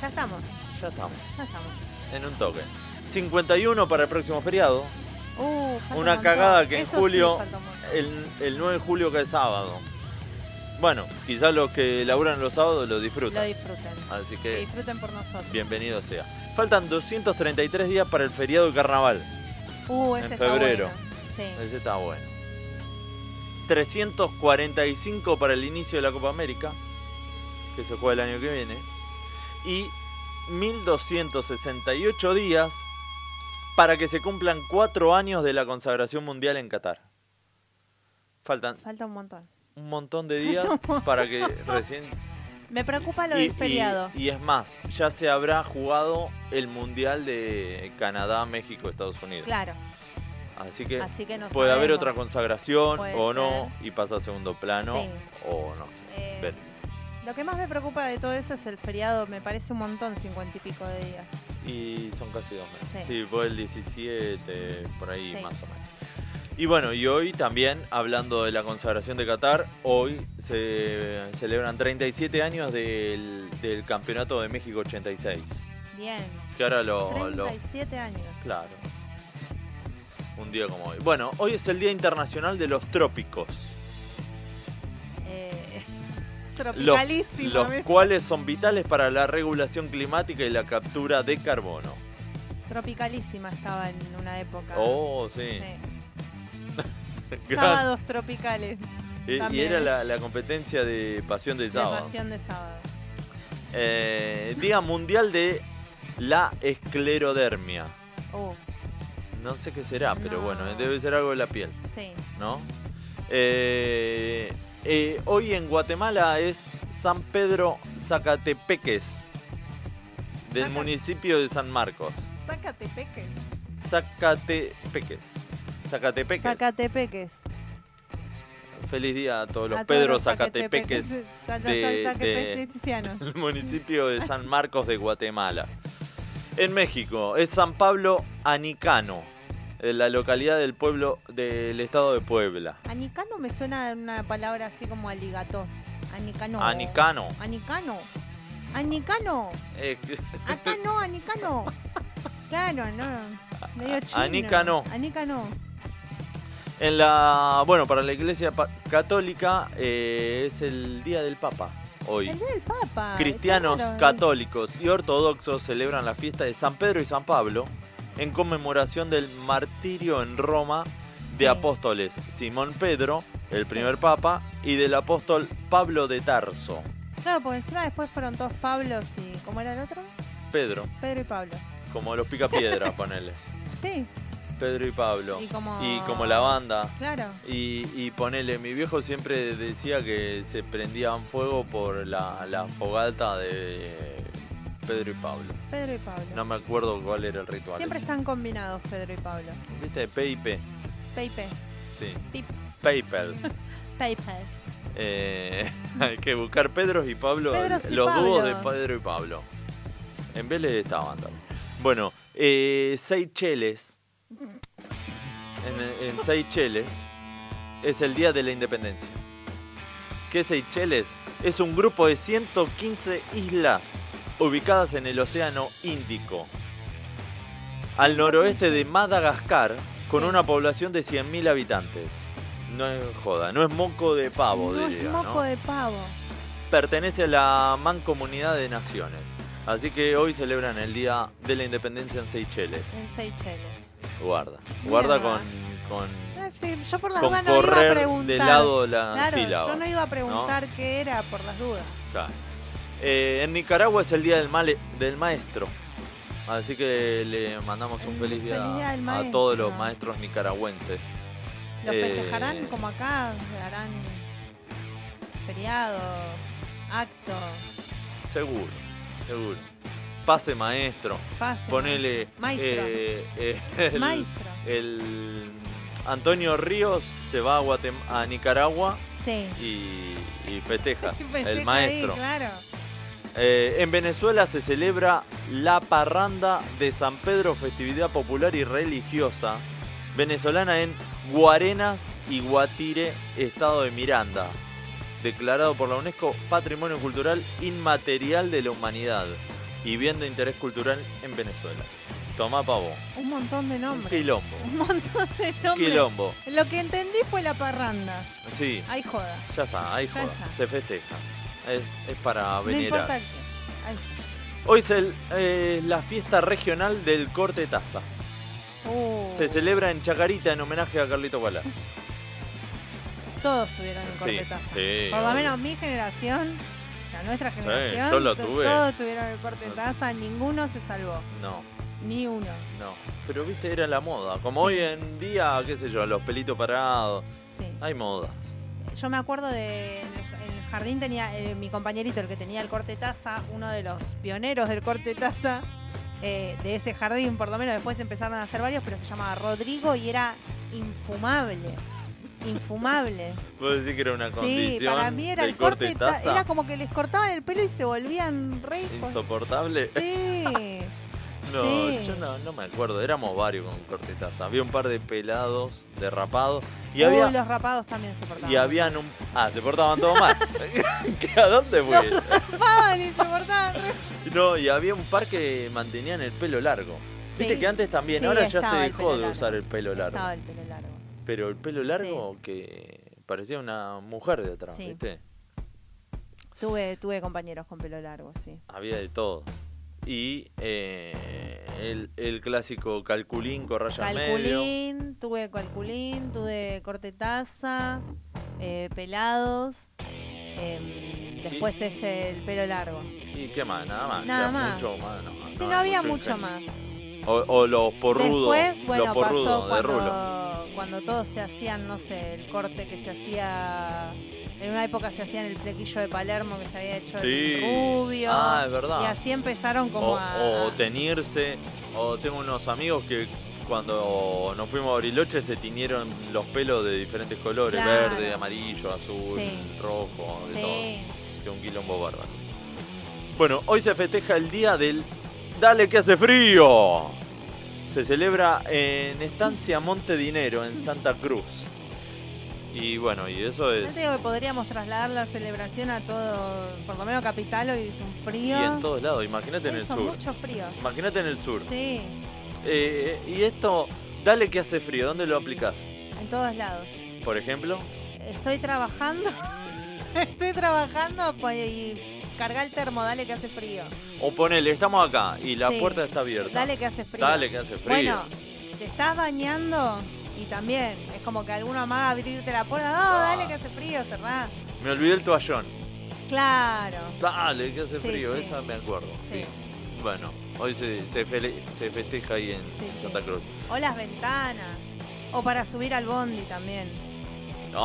Ya estamos. Ya estamos, Ya estamos. en un toque. 51 para el próximo feriado. Uh, un Una cagada que en Eso julio, el, el 9 de julio que es sábado. Bueno, quizás los que laburan los sábados lo disfrutan. Lo disfruten. Así Que que disfruten por nosotros. bienvenido sea. Faltan 233 días para el feriado de carnaval. Uh, ese en está febrero. bueno. Sí. Ese está bueno. 345 para el inicio de la Copa América, que se juega el año que viene. Y 1268 días para que se cumplan cuatro años de la consagración mundial en Qatar. Faltan Falta un montón. un montón de días para que recién... Me preocupa lo Y- del feriado. Y, y es más, ya se habrá jugado el Mundial de Canadá, México, Estados Unidos. Claro. Así que, Así que no puede haber otra consagración Puede o no ser. y pasa a segundo plano Sí. o no. Eh. Lo que más me preocupa de todo eso es el feriado. Me parece un montón, cincuenta y pico de días. Y son casi dos meses. Sí. Sí, fue el 17, por ahí Sí. más o menos. Y bueno, y hoy también, hablando de la consagración de Qatar, hoy se celebran 37 años del, del Campeonato de México 86. Bien. Que ahora lo, lo- 37 años. Claro. Un día como hoy. Bueno, hoy es el Día Internacional de los Trópicos. Eh, Los, los cuales son vitales para la regulación climática y la captura de carbono. Tropicalísima estaba en una época. Oh, sí. Sábados tropicales. Y, y era la, la competencia de Pasión de Sábado. pasión de sábado. Eh, Día Mundial de la Esclerodermia. Uh, No sé qué será, pero No. bueno, debe ser algo de la piel, sí. ¿no? Eh, eh, hoy en Guatemala es San Pedro Zacatepeques, del municipio de San Marcos. Sácate peques. Zacatepeques. Zacatepeques. Zacatepeques. Feliz día a todos los A todos Pedro los Zacatepeques zacatepeques, de- de- del municipio de San Marcos de Guatemala. En México es San Pablo Anicano, en la localidad del pueblo del estado de Puebla. Anicano me suena una palabra así como aligato. Anicano. Anicano. Anicano. Anicano. Eh, Acá no, Anicano. Claro, no. Medio chino. Anicano. Anicano. en la, bueno, para la iglesia católica eh, es el día del Papa hoy. El día del Papa. Cristianos, claro. católicos y ortodoxos celebran la fiesta de San Pedro y San Pablo en conmemoración del martirio en Roma de Sí. apóstoles Simón Pedro, el Sí. primer papa, y del apóstol Pablo de Tarso. Claro, porque encima después fueron todos Pablos y. ¿Cómo era el otro? Pedro, Pedro y Pablo. como los picapiedras, ponele. Sí, Pedro y Pablo. Y como- Y como la banda. claro. Y, y ponele, mi viejo siempre decía que se prendían fuego por la, la fogata de Pedro y Pablo. Pedro y Pablo. No me acuerdo cuál era el ritual. Siempre están combinados Pedro y Pablo. ¿Viste? P&P. Peipe. Sí. Pip. PayPal. PayPal. Eh, hay que buscar Pedros y Pablo. Pedros y los dúos de. Pedro y Pablo. En Vélez estaban también. Bueno, eh, Seychelles. En, en Seychelles es el Día de la Independencia. ¿Qué es Seychelles? Es un grupo de 115 islas ubicadas en el Océano Índico. al noroeste de Madagascar, con una población de 100.000 habitantes. No es joda, no es moco de pavo, no diría, es moco ¿no? de pavo. Pertenece a la Mancomunidad de Naciones. Así que hoy celebran el Día de la Independencia en Seychelles. En Seychelles. Guarda, guarda Mierda. con, con Ah, sí, yo por las dudas no iba a de preguntar. lado las claro, sílabas, Yo no iba a ¿no? preguntar qué era por las dudas. Claro. Eh, en Nicaragua es el Día del, male- del Maestro. Así que le mandamos un feliz día, feliz día del a todos los maestro. maestros nicaragüenses. ¿Lo Eh, festejarán como acá? ¿Harán feriado, acto? Seguro, seguro. Pase maestro. Pase, Ponele. maestro. eh, eh, el, Maestro. el Antonio Ríos se va a, Guatem- a Nicaragua Sí. y, y festeja. Festeja el ahí, maestro. claro. Eh, en Venezuela se celebra la parranda de San Pedro, festividad popular y religiosa venezolana en Guarenas y Guatire, estado de Miranda, declarado por la UNESCO Patrimonio Cultural Inmaterial de la Humanidad y bien de interés cultural en Venezuela. Tomá pavo. Un montón de Un nombres. quilombo. Un montón de nombres. Quilombo. Lo que entendí fue la parranda. Sí, Ahí joda. ya está, ahí Ya joda. está. Se festeja. Es, es para venerar. Hoy es el, eh, la fiesta regional del corte taza. Uh, Se celebra en Chacarita en homenaje a Carlito Guala. todos tuvieron el Sí, cortetazo. sí, Por lo menos mi generación, la nuestra generación, yo lo to- tuve. todos tuvieron el cortetaza, ninguno se salvó. No, Ni uno. no. Pero viste, era la moda. Como hoy en día, qué sé yo, los pelitos parados. Sí. Hay moda. Yo me acuerdo de jardín tenía eh, mi compañerito, el que tenía el corte taza, uno de los pioneros del corte taza eh, de ese jardín, por lo menos después empezaron a hacer varios, pero se llamaba Rodrigo y era infumable. Infumable. Vos decís que era una Sí, condición para mí era el corte taza. Era como que les cortaban el pelo y se volvían re insoportable. Sí. No, sí. yo no, no me acuerdo. Éramos varios con corte taza. Había un par de pelados, derrapados. Y Uy, había. los rapados también se portaban. Y habían un. Ah, se portaban todos mal. ¿Qué- ¿A dónde fue? rapaban y se portaban No, y había un par que mantenían el pelo largo. Viste Sí. que antes también, Sí, ahora ya se dejó de usar el pelo largo. Estaba el pelo largo. Pero el pelo largo que parecía una mujer de atrás, Sí. ¿viste? Tuve, tuve compañeros con pelo largo, sí. Había de todo. Y eh, el, el clásico calculín con raya medio. Calculín, tuve calculín, tuve corte taza, eh, pelados. em, después es el pelo largo. ¿Y qué más? Nada más. Nada más. Mucho más no, Sí, no no, hay había mucho más. O, o los porrudos. Después, bueno, los porrudos pasó de rulo. cuando, todos se hacían, no sé, el corte que se hacía. En una época se hacían el flequillo de Palermo que se había hecho el rubio. Ah, es verdad. Y así empezaron como o, a. o teñirse. O tengo unos amigos que cuando nos fuimos a Bariloche se tiñeron los pelos de diferentes colores: Claro. verde, amarillo, azul, Sí. rojo, de Sí. todo. Que un quilombo bárbaro. Bueno, hoy se festeja el día del Dale que hace frío. Se celebra en Estancia Monte Dinero, en Santa Cruz. Y bueno, y eso Yo es. te digo que podríamos trasladar la celebración a todo, por lo menos Capital, hoy es un frío. Y en todos lados, imagínate en el sur. mucho frío. Imagínate en el sur. Sí, Eh, y esto, dale que hace frío, ¿dónde lo aplicás? en todos lados. Por ejemplo, Estoy trabajando, estoy trabajando pues, y carga el termo, dale que hace frío. o ponele, estamos acá y la Sí. puerta está abierta. Dale que hace frío. Dale que hace frío. Bueno, te estás bañando y también es como que alguno amaga abrirte la puerta. No, dale que hace frío, cerrá. Me olvidé el toallón. Claro. Dale que hace Sí, frío, sí. esa me acuerdo. Sí. Bueno, hoy se, se, fele- se festeja ahí en Sí. Santa Cruz. O las ventanas. O para subir al bondi también.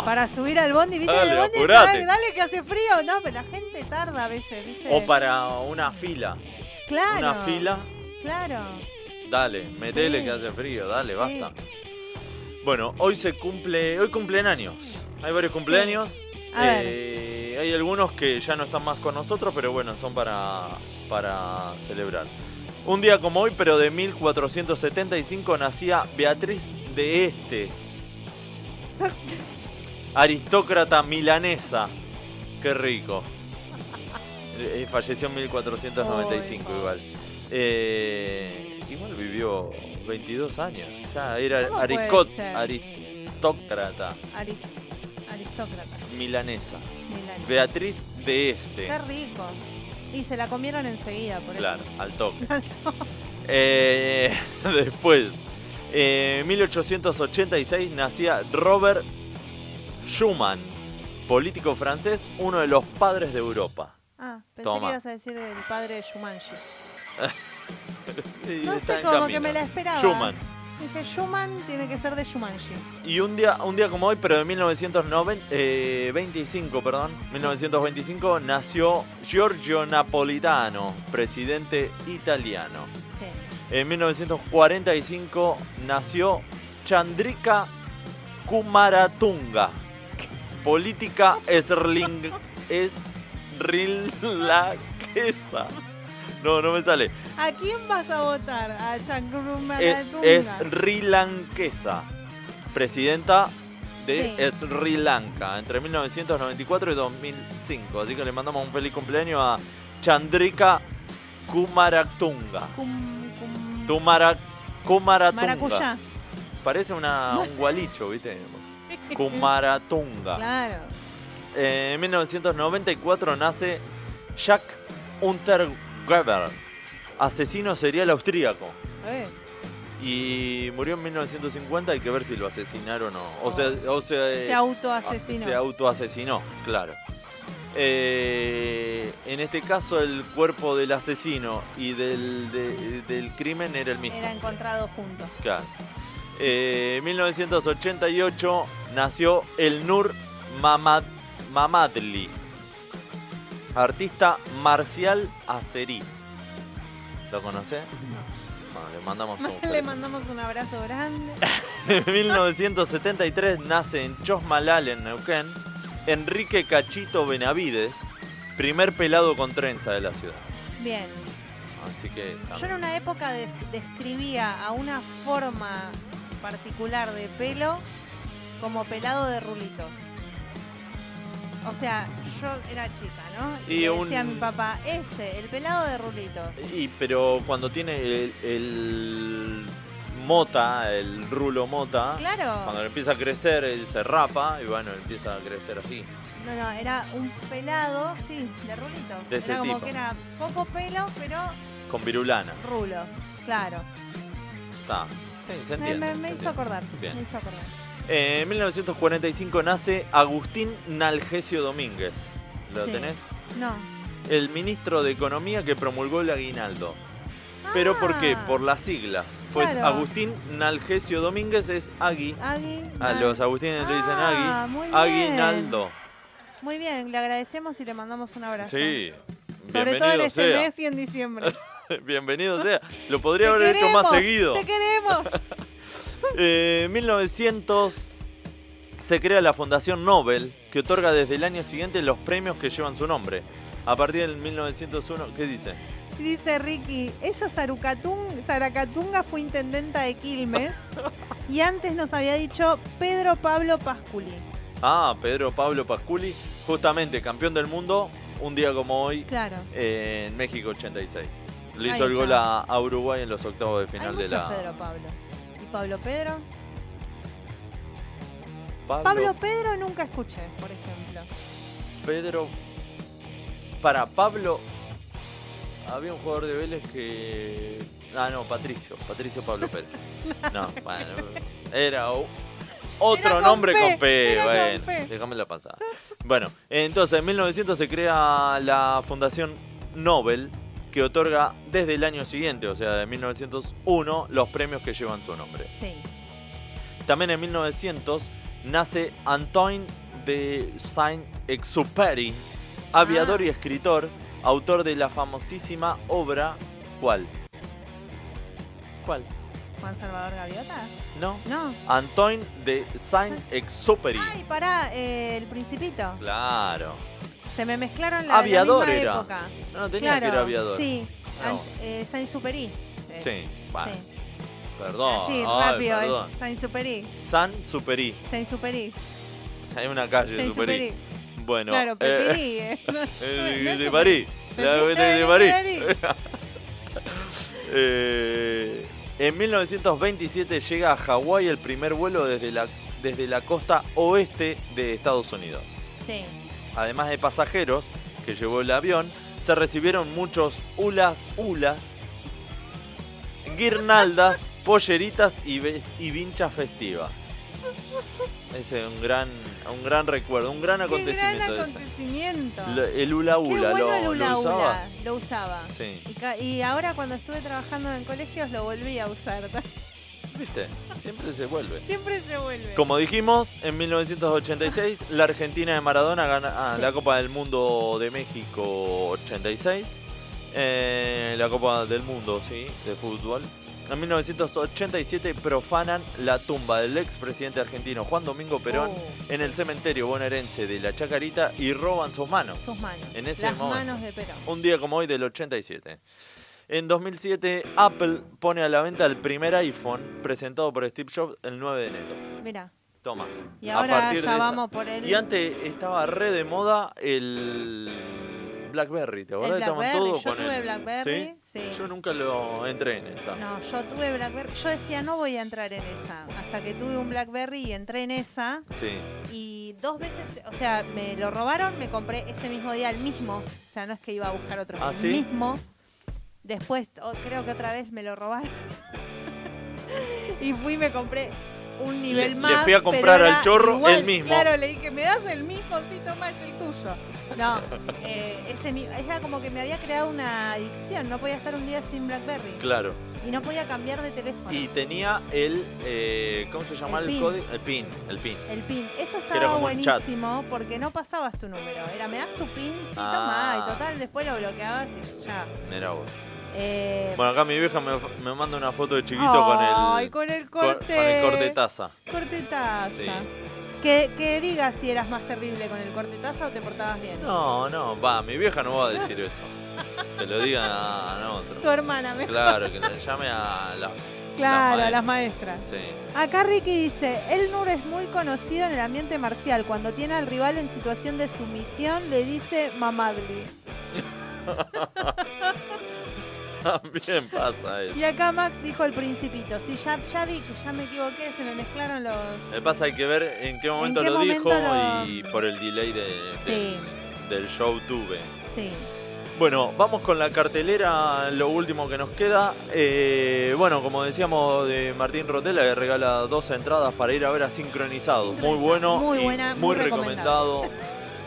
Para subir al bondi, ¿viste? Dale, el bondi, apurate. dale, dale que hace frío. No, pero la gente tarda a veces, ¿viste? O para una fila. Claro. Una fila, Claro. dale, metele Sí. que hace frío, dale, Sí. basta. Bueno, hoy se cumple, hoy cumplen años. Hay varios cumpleaños. Eh, hay algunos que ya no están más con nosotros, pero bueno, son para, para celebrar. Un día como hoy, pero de 1475, nacía Beatriz de Este. Aristócrata milanesa. Qué rico. Eh, falleció en 1495 Ay, igual. Eh, igual vivió 22 años. Ya era aristócrata Aris- aristócrata. milanesa. Milanesa. Beatriz de Este. Qué rico. Y se la comieron enseguida, por Claro, eso. al toque. Al toque. Eh, después, en 1886 nacía Robert Schuman, político francés, uno de los padres de Europa. Ah, pensé Toma. que ibas a decir el padre de Shumanji. Y No sé, como camino. que me la esperaba. Schumann. Dije, Schumann tiene que ser de Shumanji. Y un día, un día como hoy, pero de 1925, perdón, 1925, nació Giorgio Napolitano, presidente italiano. Sí. En 1945 nació Chandrika Kumaratunga, política esrling, esrilaquesa. No, no me sale. ¿A quién vas a votar? ¿A Chankuru Es, es Sri Lankesa, presidenta de Sí. Sri Lanka entre 1994 y 2005. Así que le mandamos un feliz cumpleaños a Chandrika Kumaratunga. Tumara, Kumaratunga. Maracuyá. Parece una, un gualicho, ¿viste? Kumaratunga. Claro. Eh, en 1994 nace Jacques Unterweber, asesino serial austríaco. Eh, Y murió en 1950, hay que ver si lo asesinaron o no. O sea, o sea, eh, Se autoasesinó. Se autoasesinó, claro. Eh, en este caso, el cuerpo del asesino y del, de- del crimen era el mismo. Era encontrado juntos. Claro. Eh, en 1988 nació el Nur Mamad, Mamadli, artista marcial azerí. ¿Lo conoces? Bueno, le mandamos un Le mandamos un abrazo grande. En 1973 nace en Chosmalal, en Neuquén, Enrique Cachito Benavides, primer pelado con trenza de la ciudad. Bien. Así que Yo en una época de- describía a una forma particular de pelo como pelado de rulitos. O sea, yo era chica, ¿no? Y un- decía a mi papá, ese, el pelado de rulitos. Y pero cuando tiene el, el mota, el rulo mota, Claro. cuando le empieza a crecer, él se rapa y bueno, empieza a crecer así. No, no, era un pelado, sí, de rulitos. De ese era como tipo. que era poco pelo, pero Con virulana. rulos. Claro. Está. Sí, se Me, entiende. me- me se hizo entiende. acordar. Bien. Me hizo acordar. Eh, En 1945 nace Agustín Nalgesio Domínguez. ¿Lo Sí. tenés? No. El ministro de Economía que promulgó el aguinaldo. ¿Pero por qué? Por las siglas. Pues Ah. Claro. Agustín Nalgesio Domínguez es Agui. Agui. A los agustines le dicen Ah, Agui. muy bien. Aguinaldo. Muy bien, le agradecemos y le mandamos un abrazo. Sí. Sobre todo en este sea. mes y en diciembre. Bienvenido sea. Lo podría Te haber hecho más seguido. ¡Te queremos! Eh, En 1900 se crea la Fundación Nobel, que otorga desde el año siguiente los premios que llevan su nombre. A partir del 1901, ¿qué dice? Dice Ricky, esa Saracatunga fue intendenta de Quilmes y antes nos había dicho Pedro Pablo Pasculi. Ah, Pedro Pablo Pasculi, justamente campeón del mundo, un día como hoy, Claro. eh, en México 86. Le hizo el gol a a Uruguay en los octavos de Hay final de la. Pedro Pablo. ¿Y Pablo Pedro? Pablo, Pablo Pedro nunca escuché, por ejemplo. Pedro. Para Pablo. Había un jugador de Vélez que. Ah, no, Patricio. Patricio Pablo Pérez. No, bueno. Era otro Era con nombre P, con P. con Bueno, P. déjame la pasada. Bueno, entonces en 1900 se crea la Fundación Nobel que otorga desde el año siguiente, o sea, de 1901, los premios que llevan su nombre. Sí. También en 1900 nace Antoine de Saint-Exupéry, aviador Ah. y escritor, autor de la famosísima obra ¿Cuál? ¿Cuál? ¿Juan Salvador Gaviota? No. No. Antoine de Saint-Exupéry. Ay, pará, eh, el Principito. Claro. Se me mezclaron la, Aviador la misma era. época. No, tenía que Claro, era aviador. Sí. No. Eh, Saint-Supéry. Eh, Sí, bueno. sí. Perdón. Así, ay, rápido, perdón. es Saint-Supéry. Saint-Supéry. Saint-Supéry. Hay una calle de Saint-Supéry. Supéry. Bueno. Claro, eh, Pepirí, eh. No no de Supéry. París. De, de de París. París. Eh, En 1927 llega a Hawái el primer vuelo desde la, desde la costa oeste de Estados Unidos. Sí. Además de pasajeros que llevó el avión, se recibieron muchos ulas ulas, guirnaldas, polleritas y, y vinchas festivas. Ese es un gran, un gran recuerdo, un gran Qué gran acontecimiento ese. acontecimiento. El hula Qué hula, bueno ¿lo, el lo usaba? hula, Lo usaba. Sí. Y, y ahora cuando estuve trabajando en colegios lo volví a usar. ¿Viste? Siempre se vuelve. Siempre se vuelve. Como dijimos, en 1986 la Argentina de Maradona gana ah, Sí. la Copa del Mundo de México 86. eh, la Copa del Mundo, sí, de fútbol. En 1987 profanan la tumba del expresidente argentino Juan Domingo Perón Oh. en el cementerio bonaerense de la Chacarita y roban sus manos. Sus manos. En ese Las momento. manos de Perón. Un día como hoy del 87. En 2007, Apple pone a la venta el primer iPhone presentado por Steve Jobs el 9 de enero. Mira. Toma. Y A ahora partir ya de esa- vamos por el. Y antes estaba re de moda el Blackberry, ¿te acordás? El Blackberry, todos yo con tuve el- Blackberry, ¿Sí? sí. Yo nunca lo entré en esa. No, yo tuve Blackberry. Yo decía, no voy a entrar en esa. Hasta que tuve un Blackberry y entré en esa. Sí. Y dos veces, o sea, me lo robaron, me compré ese mismo día el mismo. O sea, no es que iba a buscar otro, ¿Ah, el sí? mismo. Después, oh, creo que otra vez me lo robaron. y fui y me compré un nivel le más. fui a comprar al chorro igual. el mismo. Claro, le dije, me das el mismo, sí, toma, es el tuyo. No, eh, ese era como que me había creado una adicción. No podía estar un día sin Blackberry. Claro. Y no podía cambiar de teléfono. Y tenía el. eh, ¿Cómo se llama El el, código? El PIN. El PIN. El pin. Eso estaba buenísimo porque no pasabas tu número. Era, me das tu pin, sí, Ah. toma. Y total, después lo bloqueabas y ya. Era vos. Eh, Bueno, acá mi vieja me, me manda una foto de chiquito con el. Ay, con el corte. Con, el corte taza. corte taza. Sí. Que, que digas si eras más terrible con el corte taza o te portabas bien. No, no, va, mi vieja no va a decir eso. Que lo diga a, a otro. Tu hermana, mejor. Claro, que le llame a las. Claro, las a las maestras. Sí. Acá Ricky dice, el Nur es muy conocido en el ambiente marcial. Cuando tiene al rival en situación de sumisión, le dice mamadli. También pasa eso. Y acá Max dijo el principito. Sí, ya, ya vi que ya me equivoqué, se me mezclaron los... Me pasa hay que ver en qué momento qué lo momento dijo lo- y por el delay de, Sí. del show tuve. Sí. Bueno, vamos con la cartelera, lo último que nos queda. Eh, bueno, como decíamos de Martín Rotela, que regala dos entradas para ir a ver a Sincronizados. Muy bueno, Muy y muy, muy recomendado.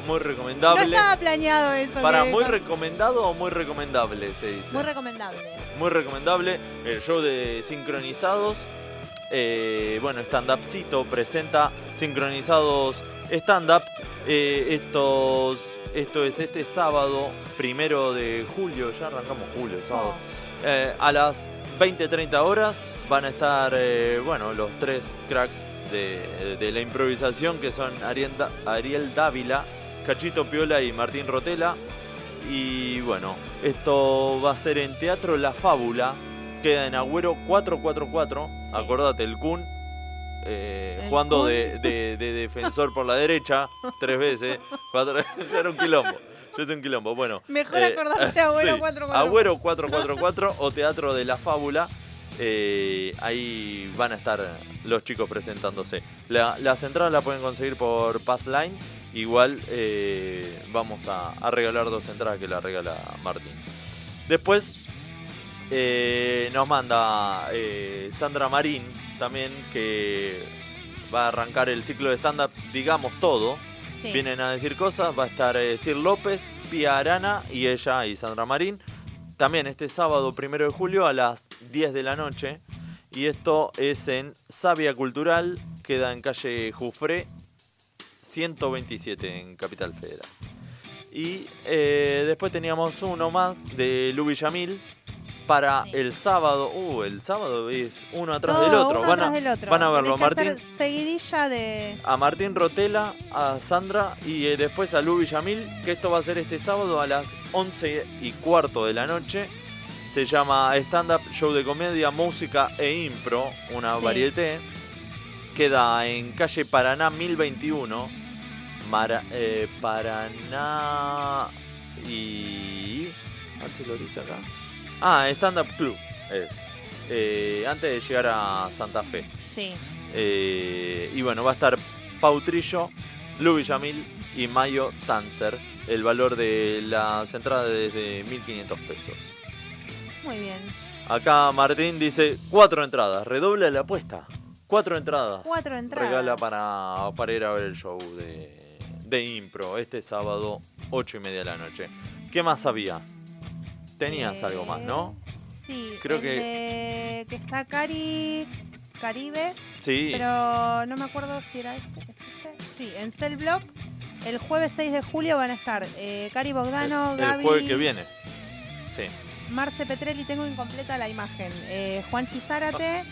Muy No recomendable. estaba planeado eso. para muy recomendado o muy recomendable, se dice. Muy recomendable. Muy recomendable. El show de Sincronizados. Eh, bueno, Stand Upcito presenta Sincronizados Stand Up. Eh, estos, esto es este sábado, primero de julio. Ya arrancamos julio, sábado. Eh, a las 20-30 horas van a estar, bueno, los tres cracks de, de la improvisación que son Ariel, Ariel Dávila, Cachito Piola y Martín Rotela. Y bueno, esto va a ser en Teatro La Fábula, queda en Agüero 444, acordate, el Kun. eh, El jugando Kun. de, de- de defensor por la derecha tres veces, cuatro, ya era un quilombo, ya es un quilombo. Bueno, Mejor acordarse de Agüero 444. Agüero 444 o Teatro de la Fábula. eh, ahí van a estar los chicos presentándose. La- las entradas las pueden conseguir por Passline. Igual eh, vamos a, a regalar dos entradas que la regala Martín. Después eh, nos manda eh, Sandra Marín también que va a arrancar el ciclo de stand-up, digamos todo. Sí. Vienen a decir cosas, va a estar Sir López, Pia Arana y ella y Sandra Marín. También este sábado, primero de julio, a las 10 de la noche. Y esto es en Sabia Cultural, queda en calle Jufré, 127 en Capital Federal. Y eh, después teníamos uno más de Lu Villamil para el sábado. Uh, el sábado es uno atrás Todo del otro. uno van, atrás a, del otro. van a verlo Tenés Martín, hacer seguidilla de... a Martín Rotela, a Sandra y eh, después a Lu Villamil, que esto va a ser este sábado a las 11 y cuarto de la noche. Se llama Stand Up Show de Comedia, Música e Impro, una Sí. varieté. Queda en calle Paraná 1021. Mara- eh, Paraná y... A ver si lo dice acá. Ah, Stand Up Club es. eh, antes de llegar a Santa Fe. Sí. Eh, y bueno, va a estar Pau Trillo, Lu Villamil y Mayo Tanzer. El valor de las entradas es de 1.500 pesos. Muy bien. Acá Martín dice cuatro entradas, redobla la apuesta. Cuatro entradas. Cuatro entradas. Regala para, para ir a ver el show de, de Impro este sábado, 8 y media de la noche. ¿Qué más había? Tenías algo más, ¿no? Sí. Creo el que- de- que está Cari. Caribe. Sí. Pero no me acuerdo si era este. ¿es este? Sí, en Cell Block. El jueves 6 de julio van a estar eh, Cari Bogdano, el Gaby. jueves que viene. Sí. Marce Petrelli, tengo incompleta la imagen. Eh, Juan Chizárate,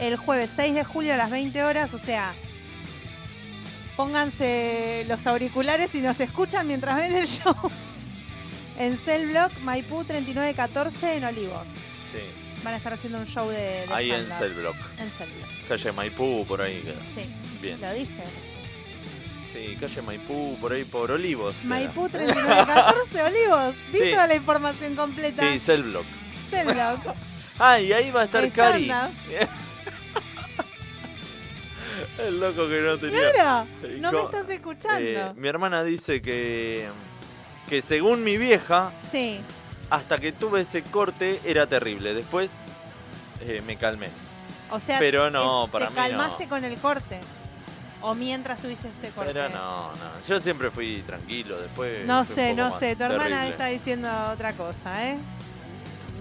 el jueves 6 de julio a las 20 horas, o sea, pónganse los auriculares y nos escuchan mientras ven el show. En Cell Block, Maipú 3914 en Olivos. Sí. Van a estar haciendo un show de, de Ahí en. Cell Block. En Cell Block, Calle Maipú, por ahí queda. sí. Bien. Lo dije. Sí, calle Maipú, por ahí por Olivos. queda. Maipú 3914 Olivos. Di Sí. toda la información completa. Sí, Cell Block. Cell Block. Ah, y ahí va a estar Cari. El loco que no tenía. Claro, no me estás escuchando. Eh, mi hermana dice que, que según mi vieja, Sí. hasta que tuve ese corte era terrible. Después eh, me calmé. O sea, Pero no, es- para te mí no. calmaste con el corte. O mientras tuviste ese corte. Pero no, no. Yo siempre fui tranquilo. Después. No sé, no sé. Tu hermana terrible. está diciendo otra cosa, ¿eh?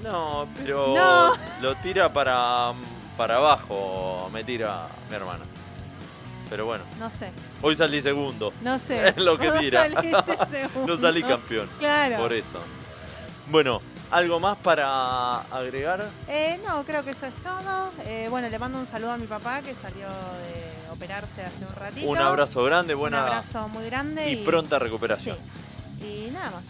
No, pero No. lo tira para, para abajo. Me tira mi hermana. Pero bueno. No sé. Hoy salí segundo. No sé. Es lo que tira. no salí campeón. Claro. Por eso. Bueno, ¿algo más para agregar? Eh, no, creo que eso es todo. Eh, bueno, le mando un saludo a mi papá que salió de operarse hace un ratito. Un abrazo grande, buena Un abrazo muy grande. y pronta recuperación. Y nada más.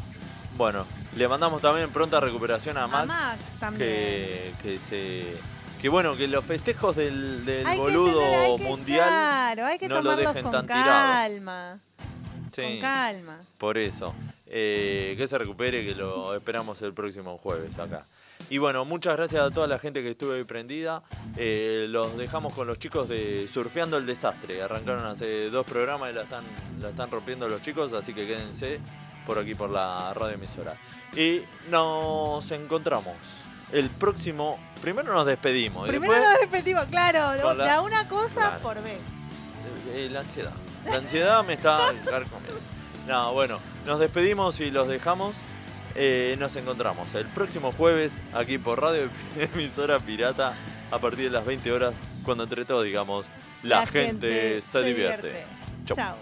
Bueno, le mandamos también pronta recuperación a Max. Max también. Que, que se. Que bueno, que los festejos del, del Hay que boludo tener- hay que- mundial Claro, hay que no lo dejen con tan tirado. calma. Sí, Con calma. por eso. Eh, que se recupere, que lo esperamos el próximo jueves acá. Y bueno, muchas gracias a toda la gente que estuvo ahí prendida. Eh, los dejamos con los chicos de Surfeando el Desastre. Arrancaron hace dos programas y la están, la están rompiendo los chicos, así que quédense por aquí por la radio emisora. Y nos encontramos el próximo. Primero nos despedimos. Primero después, nos despedimos, claro, de, la- una cosa Claro. por vez. Eh, la ansiedad. La ansiedad me está carcomiendo. No, bueno, nos despedimos y los dejamos. Eh, nos encontramos el próximo jueves aquí por Radio Emisora Pirata a partir de las 20 horas, cuando entre todos digamos, la, gente, se divierte. Chau. Chao.